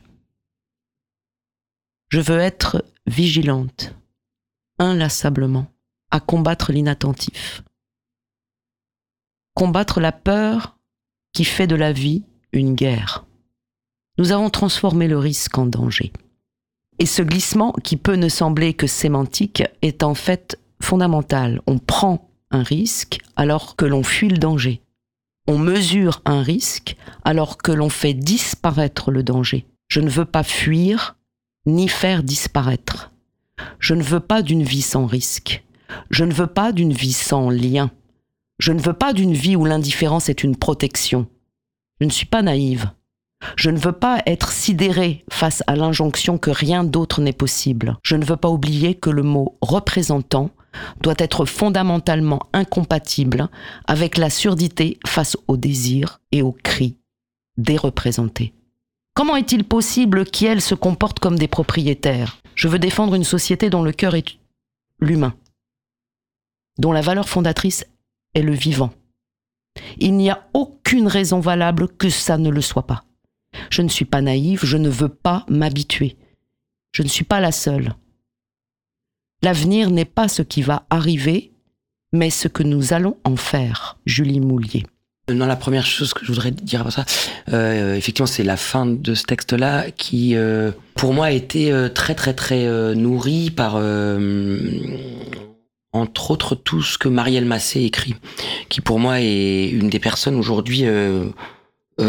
Speaker 1: Je veux être vigilante, inlassablement, à combattre l'inattentif. Combattre la peur qui fait de la vie une guerre. Nous avons transformé le risque en danger. Et ce glissement, qui peut ne sembler que sémantique, est en fait fondamental. On prend un risque alors que l'on fuit le danger. On mesure un risque alors que l'on fait disparaître le danger. Je ne veux pas fuir ni faire disparaître. Je ne veux pas d'une vie sans risque. Je ne veux pas d'une vie sans lien. Je ne veux pas d'une vie où l'indifférence est une protection. Je ne suis pas naïve. Je ne veux pas être sidérée face à l'injonction que rien d'autre n'est possible. Je ne veux pas oublier que le mot représentant doit être fondamentalement incompatible avec la surdité face au désir et au cri des représentés. Comment est-il possible qu'elles se comportent comme des propriétaires? Je veux défendre une société dont le cœur est l'humain, dont la valeur fondatrice est le vivant. Il n'y a aucune raison valable que ça ne le soit pas. Je ne suis pas naïve, je ne veux pas m'habituer. Je ne suis pas la seule. L'avenir n'est pas ce qui va arriver, mais ce que nous allons en faire. Julie Moulier.
Speaker 4: Non, la première chose que je voudrais dire après ça, euh, effectivement, c'est la fin de ce texte-là qui, euh, pour moi, a été euh, très, très, très nourri par, entre autres, tout ce que Marielle Massé écrit, qui pour moi est une des personnes aujourd'hui euh,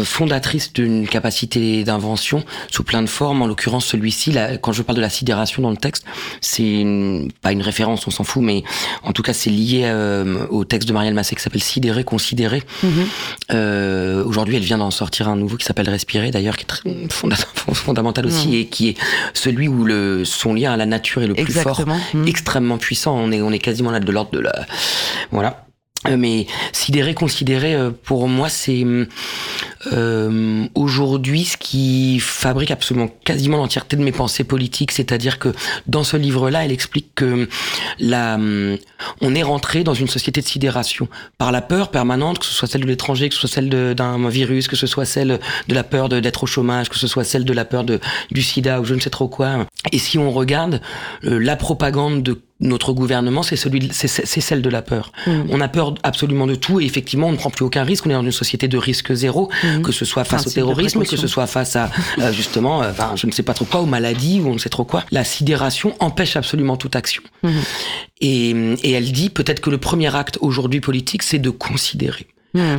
Speaker 4: fondatrice d'une capacité d'invention sous plein de formes. En l'occurrence, celui-ci, là, quand je parle de la sidération dans le texte, c'est une- pas une référence, on s'en fout, mais en tout cas, c'est lié euh, au texte de Marielle Massé qui s'appelle Sidérer, considérer. Euh, Aujourd'hui, elle vient d'en sortir un nouveau qui s'appelle Respirer, d'ailleurs, qui est très fonda- fondamental aussi,
Speaker 1: Mhm.
Speaker 4: et qui est celui où le, son lien à la nature est le plus fort,
Speaker 1: Mhm.
Speaker 4: extrêmement puissant. On est, on est quasiment là de l'ordre de la, voilà. Euh, Mais sidérer, considérer, euh, pour moi, c'est euh, aujourd'hui ce qui fabrique absolument quasiment l'entièreté de mes pensées politiques. C'est-à-dire que dans ce livre-là, elle explique que la, hum, on est rentré dans une société de sidération par la peur permanente, que ce soit celle de l'étranger, que ce soit celle d'un virus, que ce soit celle de la peur d'être au chômage, que ce soit celle de la peur de, du sida ou je ne sais trop quoi. Et si on regarde euh, la propagande de notre gouvernement, c'est celui, c'est- celle de la peur.
Speaker 1: Mhm.
Speaker 4: On a peur absolument de tout et effectivement, on ne prend plus aucun risque. On est dans une société de risque zéro,
Speaker 1: Mhm.
Speaker 4: que ce soit face
Speaker 1: Principe
Speaker 4: au terrorisme, que ce soit face à euh, justement, euh, enfin, je ne sais pas trop quoi, aux maladies ou on ne sait trop quoi. La sidération empêche absolument toute action.
Speaker 1: Mhm.
Speaker 4: Et, et elle dit peut-être que le premier acte aujourd'hui politique, c'est de considérer.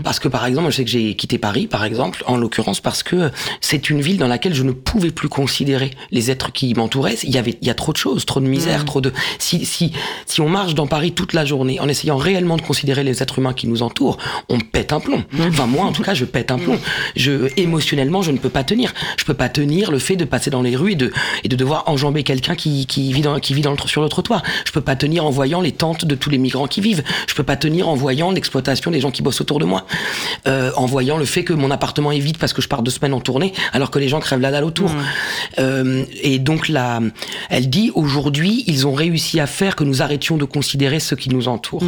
Speaker 4: Parce que par exemple, je sais que j'ai quitté Paris, par exemple, en l'occurrence parce que c'est une ville dans laquelle je ne pouvais plus considérer les êtres qui m'entouraient. Il y avait, il y a trop de choses, trop de misère, trop de. Si si si on marche dans Paris toute la journée en essayant réellement de considérer les êtres humains qui nous entourent, on pète un plomb. Enfin moi, en tout cas, je pète un plomb. Je émotionnellement, je ne peux pas tenir. Je peux pas tenir le fait de passer dans les rues et de et de devoir enjamber quelqu'un qui qui vit dans qui vit dans le, sur le trottoir. Je peux pas tenir en voyant les tentes de tous les migrants qui vivent. Je peux pas tenir en voyant l'exploitation des gens qui bossent autour de moi. Euh, en voyant le fait que mon appartement est vide parce que je pars deux semaines en tournée, alors que les gens crèvent la dalle autour. Euh, et donc là, elle dit aujourd'hui, ils ont réussi à faire que nous arrêtions de considérer ce qui nous entoure.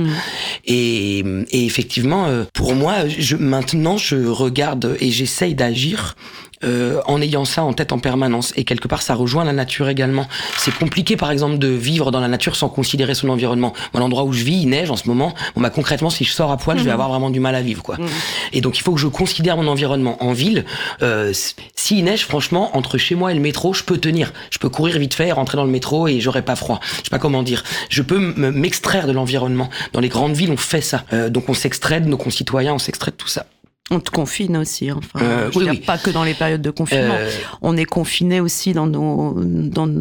Speaker 4: Et, et effectivement, euh, pour moi, je, maintenant, je regarde et j'essaye d'agir. Euh, en ayant ça en tête en permanence et quelque part ça rejoint la nature également. C'est compliqué par exemple de vivre dans la nature sans considérer son environnement. Moi l'endroit où je vis, il neige en ce moment. Bon bah concrètement si je sors à poil, je vais
Speaker 1: Mhm.
Speaker 4: avoir vraiment du mal à vivre quoi. Et donc il faut que je considère mon environnement en ville. Euh, S'il neige, franchement, entre chez moi et le métro, je peux tenir. Je peux courir vite fait, rentrer dans le métro et j'aurai pas froid. Je sais pas comment dire. Je peux m'extraire de l'environnement. Dans les grandes villes, on fait ça. Euh, donc on s'extrait de nos concitoyens, on s'extrait de tout ça.
Speaker 1: On te confine aussi, enfin.
Speaker 4: Euh,
Speaker 1: je veux
Speaker 4: oui,
Speaker 1: dire,
Speaker 4: oui.
Speaker 1: pas que dans les périodes de confinement.
Speaker 4: Euh,
Speaker 1: On est confiné aussi dans nos, dans,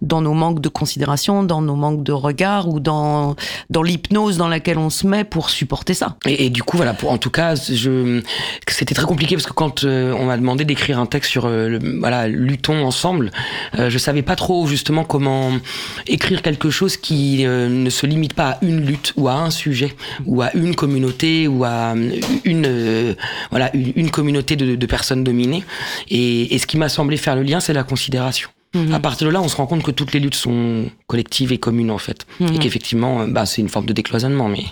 Speaker 1: dans nos manques de considération, dans nos manques de regard ou dans, dans l'hypnose dans laquelle on se met pour supporter ça.
Speaker 4: Et, et du coup, voilà, pour, en tout cas, je, c'était très compliqué parce que quand euh, on m'a demandé d'écrire un texte sur, euh, le- voilà, luttons ensemble, je savais pas trop justement comment écrire quelque chose qui ne se limite pas à une lutte ou à un sujet ou à une communauté ou à une, euh, voilà, une, une communauté de, de personnes dominées. Et, et ce qui m'a semblé faire le lien, c'est la considération. À partir de là, on se rend compte que toutes les luttes sont collectives et communes en fait,
Speaker 1: Mhm.
Speaker 4: et qu'effectivement, euh, bah, c'est une forme de décloisonnement. Mais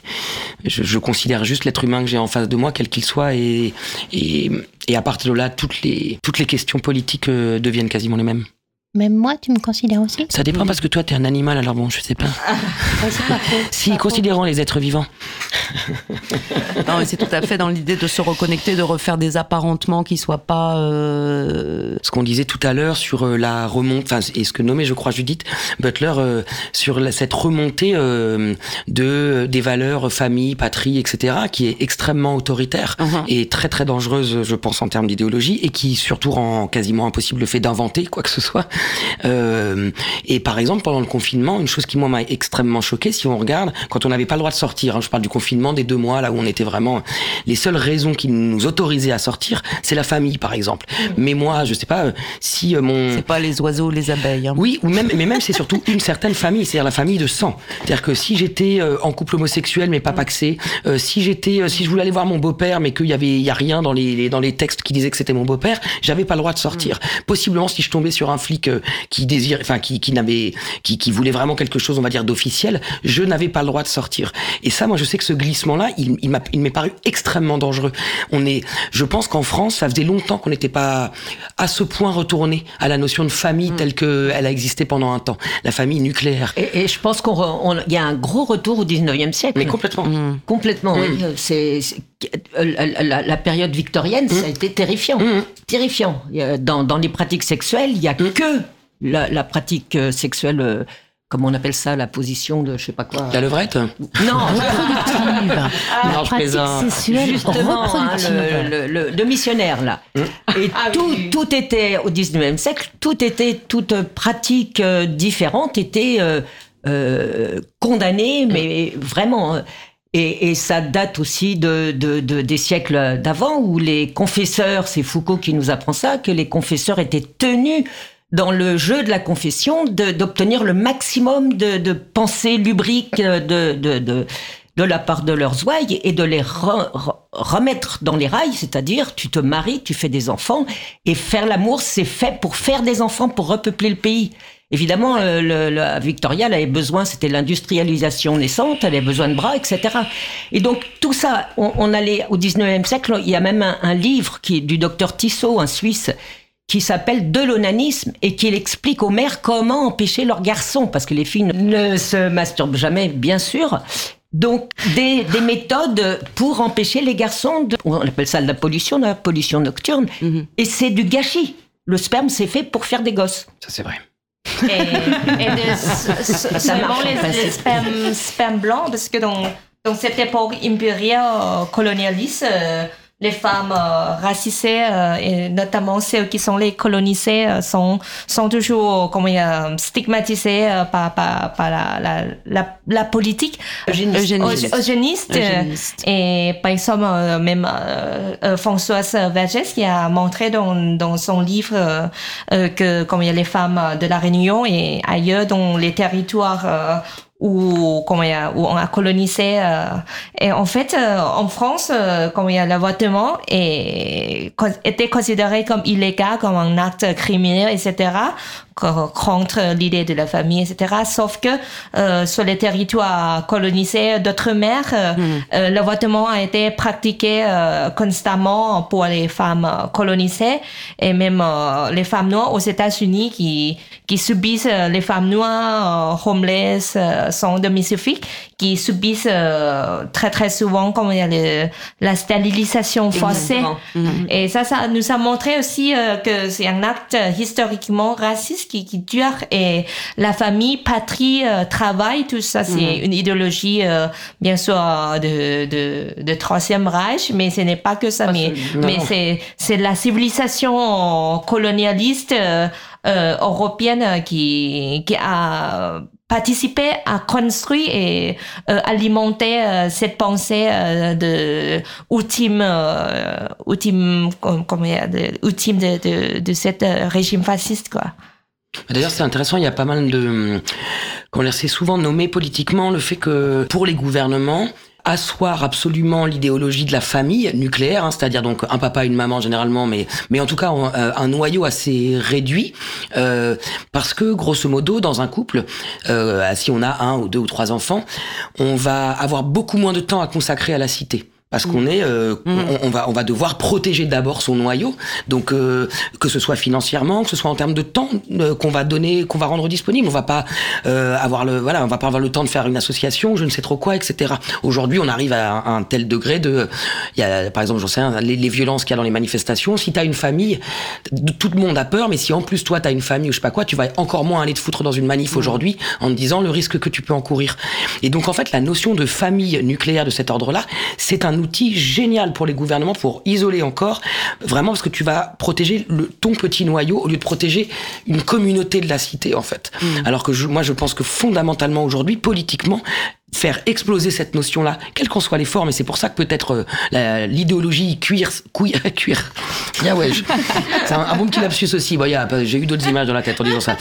Speaker 4: je, je considère juste l'être humain que j'ai en face de moi, quel qu'il soit, et, et, et à partir de là, toutes les toutes les questions politiques euh, deviennent quasiment les mêmes.
Speaker 12: Même moi, tu me considères aussi
Speaker 4: Ça dépend parce que toi, t'es un animal, alors bon, je sais pas.
Speaker 12: faux.
Speaker 4: Si, considérons les êtres vivants.
Speaker 1: Non, mais c'est tout à fait dans l'idée de se reconnecter, de refaire des apparentements qui soient pas. euh,
Speaker 4: ce qu'on disait tout à l'heure sur euh, la remontée, enfin, et ce que nommait, je crois, Judith Butler, euh, sur la- cette remontée euh, de des valeurs famille, patrie, etc., qui est extrêmement autoritaire
Speaker 1: Mhm.
Speaker 4: et très très dangereuse, je pense, en termes d'idéologie, et qui surtout rend quasiment impossible le fait d'inventer quoi que ce soit. Euh, et par exemple, pendant le confinement, une chose qui moi m'a extrêmement choqué, si on regarde, quand on n'avait pas le droit de sortir, hein, je parle du confinement des deux mois là où on était vraiment, les seules raisons qui nous autorisaient à sortir, c'est la famille, par exemple. Mais moi, je sais pas euh, si euh, mon
Speaker 1: c'est pas les oiseaux, les abeilles. hein.
Speaker 4: oui, ou même, mais même c'est surtout une certaine famille, c'est-à-dire la famille de sang. C'est-à-dire que si j'étais en couple homosexuel mais pas paxé, euh, si j'étais, si je voulais aller voir mon beau-père mais qu'il y avait, il y a rien dans les, les- dans les textes qui disaient que c'était mon beau-père, j'avais pas le droit de sortir. Possiblement si je tombais sur un flic euh, qui désire, enfin qui, qui n'avait, qui, qui voulait vraiment quelque chose, on va dire d'officiel, je n'avais pas le droit de sortir. Et ça, moi, je sais que ce glissement-là, il, il m'a, il m'est paru extrêmement dangereux. On est, je pense qu'en France, ça faisait longtemps qu'on n'était pas à ce point retourné à la notion de famille telle qu'elle a existé pendant un temps, la famille nucléaire.
Speaker 6: Et, et je pense qu'il y a un gros retour au 19e siècle.
Speaker 4: Mais complètement.
Speaker 1: Mm.
Speaker 6: Complètement,
Speaker 4: Mm.
Speaker 6: oui. C'est, c'est- la, la- la période victorienne, ça a été terrifiant.
Speaker 4: Mm.
Speaker 6: Terrifiant. Dans, dans les pratiques sexuelles, il n'y a que la, la pratique euh, sexuelle, euh, comment on appelle ça, la position de je sais pas quoi.
Speaker 4: La levrette
Speaker 6: Non,
Speaker 12: Reproductive.
Speaker 4: Non, je
Speaker 12: Pratique
Speaker 4: plaisante.
Speaker 12: sexuelle
Speaker 6: justement, hein,
Speaker 12: reproductive.
Speaker 6: le, le- le- de missionnaire là. Et tout, tout était au 19e siècle, tout était, toute pratique euh, différente était euh, euh, condamnée, mais vraiment. Et, et ça date aussi de, de- de- des siècles d'avant où les confesseurs, c'est Foucault qui nous apprend ça, que les confesseurs étaient tenus dans le jeu de la confession d'obtenir le maximum de, de pensées lubriques de, de, de, de la part de leurs ouailles et de les re- re- remettre dans les rails, c'est-à-dire tu te maries, tu fais des enfants et faire l'amour, c'est fait pour faire des enfants, pour repeupler le pays. Évidemment, euh, le, la Victoria, elle avait besoin, c'était l'industrialisation naissante, elle avait besoin de bras, etc. Et donc tout ça, on, on allait au 19e siècle, il y a même un, un livre qui est du docteur Tissot, un Suisse, qui s'appelle De l'onanisme et qui explique aux mères comment empêcher leurs garçons, parce que les filles ne se masturbent jamais, bien sûr. Donc, des, des méthodes pour empêcher les garçons de... On appelle ça de la pollution, de la pollution nocturne. Et c'est du gâchis. Le sperme, c'est fait pour faire des gosses.
Speaker 4: Ça, c'est vrai.
Speaker 13: Et, et de, seulement les, les spermes, spermes blancs, parce que dans,
Speaker 7: dans cette époque impériale colonialiste, euh, les femmes euh, racisées euh, et notamment ceux qui sont les colonisés euh, sont sont toujours comment dire, stigmatisées euh, par par, par la, la, la, la politique
Speaker 1: Eugéniste.
Speaker 7: eugéniste, eugéniste, euh,
Speaker 1: Eugéniste.
Speaker 7: et par exemple, euh, même euh, euh, Françoise Vergès qui a montré dans, dans son livre euh, euh, que comme il y a les femmes euh, de la Réunion et ailleurs dans les territoires où, comment il y a, où on a colonisé. euh, et en fait, euh, en France, euh, comme il y a l'avortement est, était considéré comme illégal, comme un acte criminel, etc., contre l'idée de la famille, etc. Sauf que euh, sur les territoires colonisés d'outre-mer, euh, euh, l'avortement a été pratiqué euh, constamment pour les femmes euh, colonisées et même euh, les femmes noires aux États-Unis qui qui subissent euh, les femmes noires euh, homeless euh, sans domicile fixe qui subissent euh, très très souvent comme il y a le, la stérilisation forcée
Speaker 6: Exactement.
Speaker 7: et ça, ça nous a montré aussi euh, que c'est un acte euh, historiquement raciste qui, qui dure et la famille, patrie, euh, travail, tout ça, c'est une idéologie, euh, bien sûr, de, de, de Troisième Reich, mais ce n'est pas que ça, mais, mais c'est, c'est la civilisation colonialiste euh, euh, européenne euh, qui, qui a participé à construire et euh, alimenter euh, cette pensée euh, de ultime euh, ultime com- comment dire, de, ultime de, de, de cet régime fasciste quoi.
Speaker 4: D'ailleurs, c'est intéressant, il y a pas mal de... C'est souvent nommé politiquement le fait que pour les gouvernements, asseoir absolument l'idéologie de la famille nucléaire, hein, c'est-à-dire donc un papa, une maman généralement, mais mais en tout cas un, un noyau assez réduit, euh, parce que grosso modo dans un couple, euh, si on a un ou deux ou trois enfants, on va avoir beaucoup moins de temps à consacrer à la cité. Parce qu'on est, euh, on, on va, on va devoir protéger d'abord son noyau, donc euh, que ce soit financièrement, que ce soit en termes de temps euh, qu'on va donner, qu'on va rendre disponible. On va pas euh, avoir le, voilà, on va pas avoir le temps de faire une association, je ne sais trop quoi, etc. Aujourd'hui, on arrive à un, un tel degré de, il y a par exemple, j'en sais rien, les, les violences qu'il y a dans les manifestations. Si t'as une famille, tout le monde a peur, mais si en plus toi t'as une famille ou je sais pas quoi, tu vas encore moins aller te foutre dans une manif aujourd'hui en te disant le risque que tu peux encourir. Et donc en fait, la notion de famille nucléaire de cet ordre-là, c'est un outil génial pour les gouvernements pour isoler encore, vraiment parce que tu vas protéger le, ton petit noyau au lieu de protéger une communauté de la cité en fait. Alors que je- moi je pense que fondamentalement aujourd'hui, politiquement, faire exploser cette notion-là, quelles qu'en soient les formes, et c'est pour ça que peut-être euh, l'idéologie cuir, cuir, cuir. Yeah, ouais, c'est un, un bon petit lapsus aussi. Bon, yeah, j'ai eu d'autres images dans la tête en disant ça.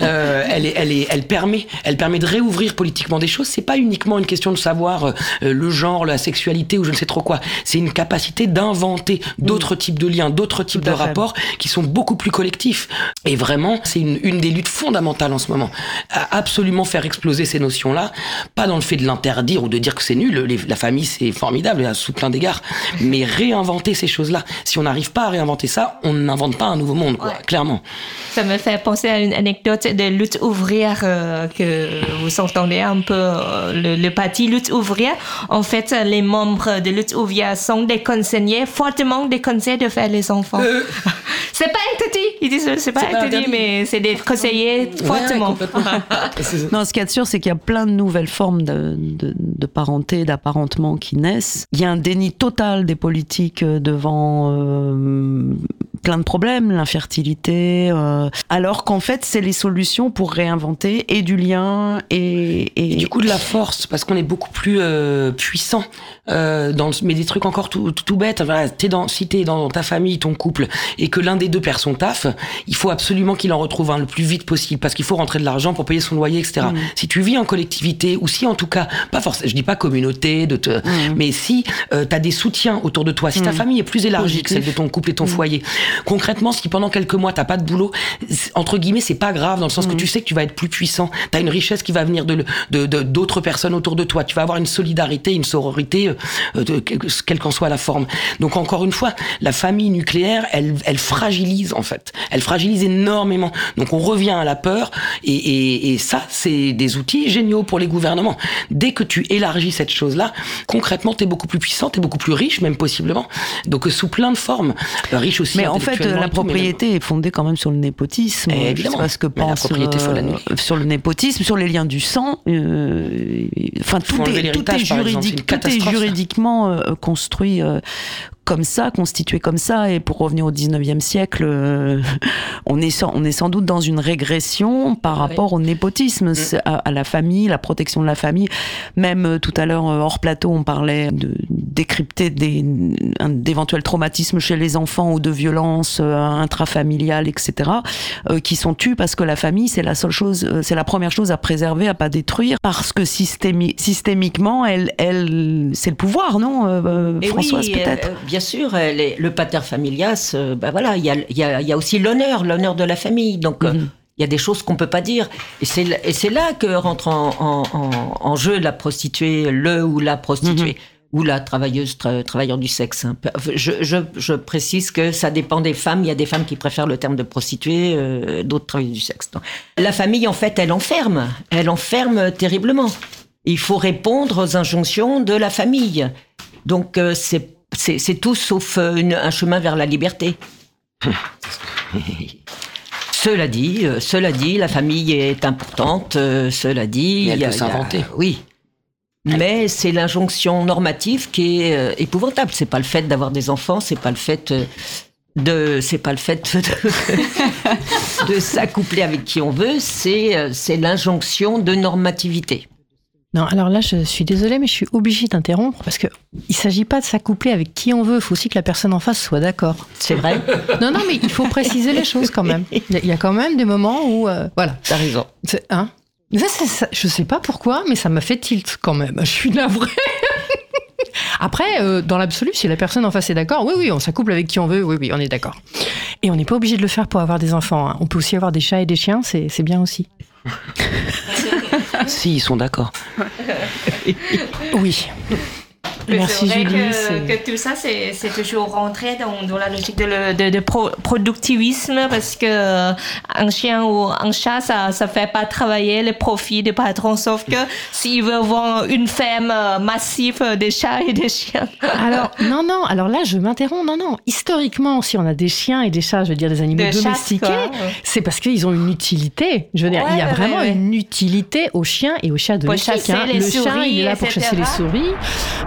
Speaker 4: Euh, elle, est, elle, est, elle permet, elle permet de réouvrir politiquement des choses. C'est pas uniquement une question de savoir euh, le genre, la sexualité ou je ne sais trop quoi. C'est une capacité d'inventer d'autres types de liens, d'autres types de rapports qui sont beaucoup plus collectifs. Et vraiment, c'est une, une des luttes fondamentales en ce moment. À absolument faire exploser ces notions-là, pas dans le fait de l'interdire ou de dire que c'est nul. Les- la famille, c'est formidable à sous plein d'égards, mais réinventer ces choses-là. Si on n'arrive pas à réinventer ça, on n'invente pas un nouveau monde, quoi, clairement.
Speaker 7: Ça me fait penser à une anecdote de lutte ouvrière euh, que vous entendez un peu euh, le, le parti lutte ouvrière. En fait, les membres de lutte ouvrière sont déconseillés, fortement déconseillés de faire les enfants. c'est pas interdit, ils disent c'est pas
Speaker 1: C'est pas
Speaker 7: interdit, mais c'est déconseillé fortement.
Speaker 1: Non, ce qu'il y a de sûr, c'est qu'il y a plein de nouvelles formes de, de, parenté, d'apparentement qui naissent. Il y a un déni total des politiques euh, devant euh, plein de problèmes, l'infertilité, euh, alors qu'en fait, c'est les solutions pour réinventer et du lien et, et...
Speaker 4: du coup de la force, parce qu'on est beaucoup plus euh, puissant euh, dans le- mais des trucs encore tout, tout, tout bêtes. Voilà, t'es dans, si t'es dans ta famille, ton couple, et que l'un des deux perd son taf, il faut absolument qu'il en retrouve un le plus vite possible, parce qu'il faut rentrer de l'argent pour payer son loyer, etc.
Speaker 1: Mm.
Speaker 4: Si tu vis en collectivité, ou si en tout cas, pas forcément, je dis pas communauté, de te, mais si euh, t'as des soutiens autour de toi, si ta
Speaker 1: Mm.
Speaker 4: famille est plus élargie que celle de ton couple et ton foyer, concrètement, si pendant quelques mois t'as pas de boulot, entre guillemets, c'est pas grave dans le sens que tu sais que tu vas être plus puissant. T'as une richesse qui va venir de le- de de- d'autres personnes autour de toi. Tu vas avoir une solidarité, une sororité, euh, de, quelle qu'en soit la forme. Donc encore une fois, la famille nucléaire, elle, elle fragilise en fait. Elle fragilise énormément. Donc on revient à la peur et, et, et ça, c'est des outils géniaux pour les gouvernements. Dès que tu élargis cette chose-là, concrètement, t'es beaucoup plus puissant, t'es beaucoup plus riche même possiblement. Donc euh, sous plein de formes, Euh, riche aussi
Speaker 1: Mais en fait, fait,
Speaker 4: intellectuellement
Speaker 1: la
Speaker 4: et tout,
Speaker 1: propriété est fondée quand même sur le népotisme.
Speaker 4: Eh,
Speaker 1: Je sais
Speaker 4: évidemment.
Speaker 1: pas ce que
Speaker 4: Mais la
Speaker 1: pense
Speaker 4: propriété, nier.
Speaker 1: sur le népotisme, sur les liens du sang. euh, Enfin,
Speaker 4: Faut
Speaker 1: tout est, tout est juridique, tout est juridiquement euh, construit. Comme ça, constitué comme ça, et pour revenir au 19e siècle, euh, on, est sans, on est sans doute dans une régression par rapport au népotisme,
Speaker 4: Mm.
Speaker 1: À, à la famille, la protection de la famille. Même euh, tout à l'heure, euh, hors plateau, on parlait de décrypter d'éventuels traumatismes chez les enfants ou de violences euh, intrafamiliales, etc., euh, qui sont tus parce que la famille, c'est la seule chose, euh, c'est la première chose à préserver, à pas détruire, parce que systémi- systémiquement, elle, elle, c'est le pouvoir, non, euh, Françoise,
Speaker 6: oui,
Speaker 1: peut-être?
Speaker 6: Bien sûr, euh, les- le pater familias, ben voilà, il y a, y a- y a aussi l'honneur, l'honneur de la famille. Donc, euh,
Speaker 1: Mhm.
Speaker 6: il y a des choses qu'on peut pas dire. Et c'est là- que rentre en, en- en- en jeu la prostituée, le ou la prostituée. Ou la travailleuse, tra- travailleur du sexe. hein. Je, je- je précise que ça dépend des femmes. Il y a des femmes qui préfèrent le terme de prostituée, euh, d'autres travailleuses du sexe. Donc, la famille, en fait, elle enferme. Elle enferme terriblement. Il faut répondre aux injonctions de la famille. Donc, euh, c'est c'est tout sauf euh, une- un chemin vers la liberté. cela dit, euh, cela dit, la famille est importante. euh, cela dit,
Speaker 4: Mais elle
Speaker 6: il y a-
Speaker 4: peut
Speaker 6: a-
Speaker 4: s'inventer.
Speaker 6: Oui. Mais c'est l'injonction normative qui est euh, épouvantable. C'est pas le fait d'avoir des enfants, c'est pas le fait de, c'est pas le fait de, de s'accoupler avec qui on veut. C'est c'est l'injonction de normativité.
Speaker 5: Non, alors là, je suis désolée, mais je suis obligée d'interrompre parce que il s'agit pas de s'accoupler avec qui on veut. Il faut aussi que la personne en face soit d'accord.
Speaker 6: C'est vrai.
Speaker 5: Non, non, mais il faut préciser les choses quand même. Il y a- il y a quand même des moments où, euh, voilà.
Speaker 6: T'as raison.
Speaker 5: C'est- Hein ça, c'est ça- je sais pas pourquoi, mais ça m'a fait tilt quand même. Je suis navrée. Après, euh, dans l'absolu, si la personne en face est d'accord, oui, oui, on s'accouple avec qui on veut, oui, oui, on est d'accord. Et on n'est pas obligé de le faire pour avoir des enfants. hein. On peut aussi avoir des chats et des chiens, c'est c'est bien aussi.
Speaker 4: Si, ils sont d'accord.
Speaker 5: Oui. Merci
Speaker 13: c'est vrai
Speaker 5: Julie.
Speaker 13: que, tout ça, c'est toujours rentré dans, dans la logique de, le- de, de pro- productivisme parce que euh, un chien ou un chat, ça ça fait pas travailler le profit des patrons. Sauf que s'il veut voir une ferme euh, massive des chats et des chiens.
Speaker 5: Alors, non, non, alors là, je m'interromps. Non, non. Historiquement, si on a des chiens et des chats, je veux dire des animaux
Speaker 13: De chasse,
Speaker 5: domestiqués, c'est parce qu'ils ont une utilité. Je veux dire,
Speaker 13: Ouais,
Speaker 5: il y a vraiment
Speaker 13: ouais, ouais.
Speaker 5: une utilité aux chiens et aux chats domestiques.
Speaker 13: chasser
Speaker 5: hein.
Speaker 13: les
Speaker 5: Le chat,
Speaker 13: souris,
Speaker 5: il est là pour
Speaker 13: etc.
Speaker 5: chasser les souris.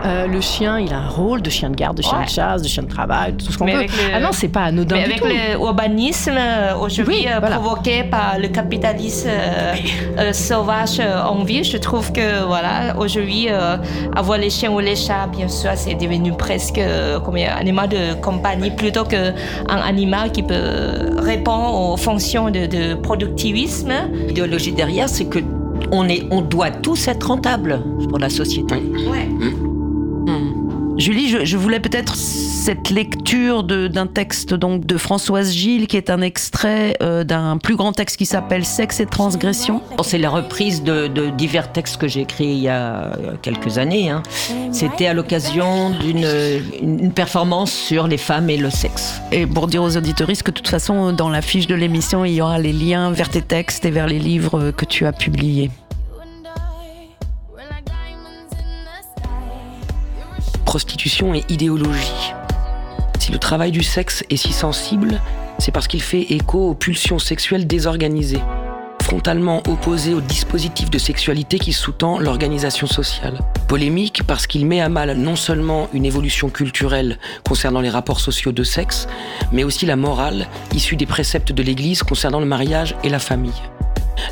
Speaker 5: Euh, le chien, il a un rôle de chien de garde, de chien
Speaker 13: Ouais.
Speaker 5: de chasse, de chien de travail, tout ce qu'on veut.
Speaker 13: avec le-
Speaker 5: Ah non, c'est pas anodin
Speaker 13: Mais
Speaker 5: du
Speaker 13: avec
Speaker 5: tout.
Speaker 13: l'urbanisme euh, aujourd'hui
Speaker 5: Oui,
Speaker 13: euh,
Speaker 5: voilà.
Speaker 13: provoqué par le capitalisme euh, euh, sauvage euh, en ville, je trouve que voilà, aujourd'hui, euh, avoir les chiens ou les chats, bien sûr, c'est devenu presque euh, comme un animal de compagnie plutôt qu'un animal qui peut répondre aux fonctions de, de productivisme.
Speaker 6: L'idéologie derrière, c'est que on, est, on doit tous être rentables pour la société.
Speaker 13: Ouais.
Speaker 1: Julie, je, je voulais peut-être cette lecture d'un texte donc de Françoise Gilles, qui est un extrait euh, d'un plus grand texte qui s'appelle Sexe et transgression.
Speaker 6: Bon, C'est la reprise de, de divers textes que j'ai écrits il y a quelques années. hein. C'était à l'occasion d'une une une performance sur les femmes et le sexe.
Speaker 1: Et pour dire aux auditoristes que de toute façon, dans la fiche de l'émission, il y aura les liens vers tes textes et vers les livres euh, que tu as publiés.
Speaker 4: Prostitution et idéologie. Si le travail du sexe est si sensible, c'est parce qu'il fait écho aux pulsions sexuelles désorganisées, frontalement opposées au dispositif de sexualité qui sous-tend l'organisation sociale. Polémique parce qu'il met à mal non seulement une évolution culturelle concernant les rapports sociaux de sexe, mais aussi la morale issue des préceptes de l'Église concernant le mariage et la famille.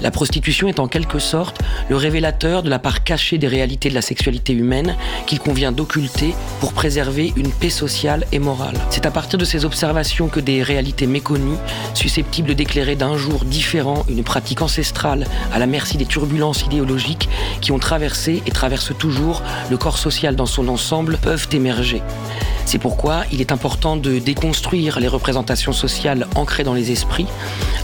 Speaker 4: La prostitution est en quelque sorte le révélateur de la part cachée des réalités de la sexualité humaine qu'il convient d'occulter pour préserver une paix sociale et morale. C'est à partir de ces observations que des réalités méconnues, susceptibles d'éclairer d'un jour différent une pratique ancestrale à la merci des turbulences idéologiques qui ont traversé et traversent toujours le corps social dans son ensemble, peuvent émerger. C'est pourquoi il est important de déconstruire les représentations sociales ancrées dans les esprits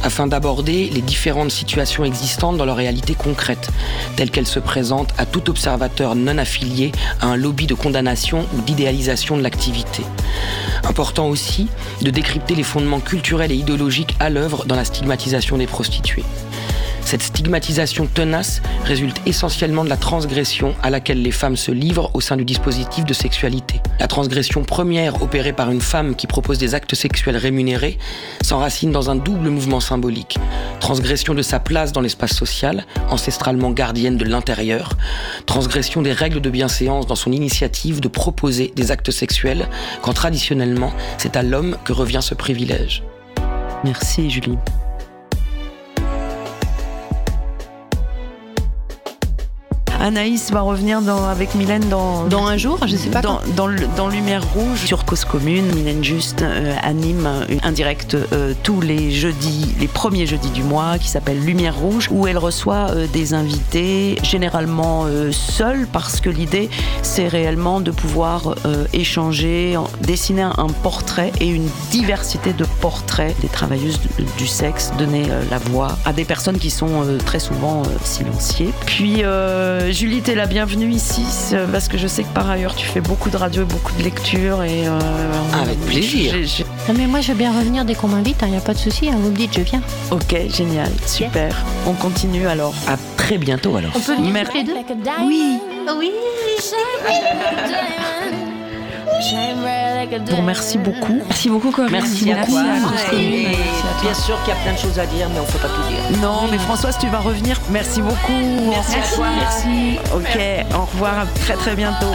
Speaker 4: afin d'aborder les différentes situations existantes dans leur réalité concrète, telles qu'elles se présentent à tout observateur non affilié à un lobby de condamnation ou d'idéalisation de l'activité. Important aussi de décrypter les fondements culturels et idéologiques à l'œuvre dans la stigmatisation des prostituées. Cette stigmatisation tenace résulte essentiellement de la transgression à laquelle les femmes se livrent au sein du dispositif de sexualité. La transgression première opérée par une femme qui propose des actes sexuels rémunérés s'enracine dans un double mouvement symbolique. Transgression de sa place dans l'espace social, ancestralement gardienne de l'intérieur, transgression des règles de bienséance dans son initiative de proposer des actes sexuels, quand traditionnellement c'est à l'homme que revient ce privilège.
Speaker 1: Merci Julie. Anaïs va revenir dans- avec Mylène dans,
Speaker 5: Dans un jour, je sais pas
Speaker 1: dans, dans, le- dans Lumière Rouge sur Cause Commune. Mylène Juste euh, anime un direct euh, tous les jeudis, les premiers jeudis du mois qui s'appelle Lumière Rouge où elle reçoit euh, des invités généralement seuls parce que l'idée c'est réellement de pouvoir échanger, dessiner un portrait et une diversité de portraits des travailleuses du, du sexe, donner la voix à des personnes qui sont très souvent silenciées. Puis euh, Julie, t'es la bienvenue ici parce que je sais que par ailleurs tu fais beaucoup de radio et beaucoup de lectures et euh,
Speaker 4: Avec plaisir.
Speaker 12: Non, mais moi, je veux bien revenir dès qu'on m'invite, il n'y a pas de souci. hein, vous me dites, je viens.
Speaker 1: Ok, génial, super. On continue alors.
Speaker 4: À très bientôt alors.
Speaker 12: On peut venir
Speaker 1: Mer-
Speaker 12: les deux
Speaker 1: Oui.
Speaker 12: Oui.
Speaker 1: Vous remercie beaucoup.
Speaker 3: Merci beaucoup Corinne.
Speaker 1: Merci
Speaker 3: à toi. Merci
Speaker 6: bien sûr qu'il y a plein de choses à dire, mais on ne peut pas tout dire.
Speaker 1: Non, mais Françoise, tu vas revenir. Merci beaucoup.
Speaker 6: Merci à toi.
Speaker 1: Merci. Ok, au revoir. À très très bientôt.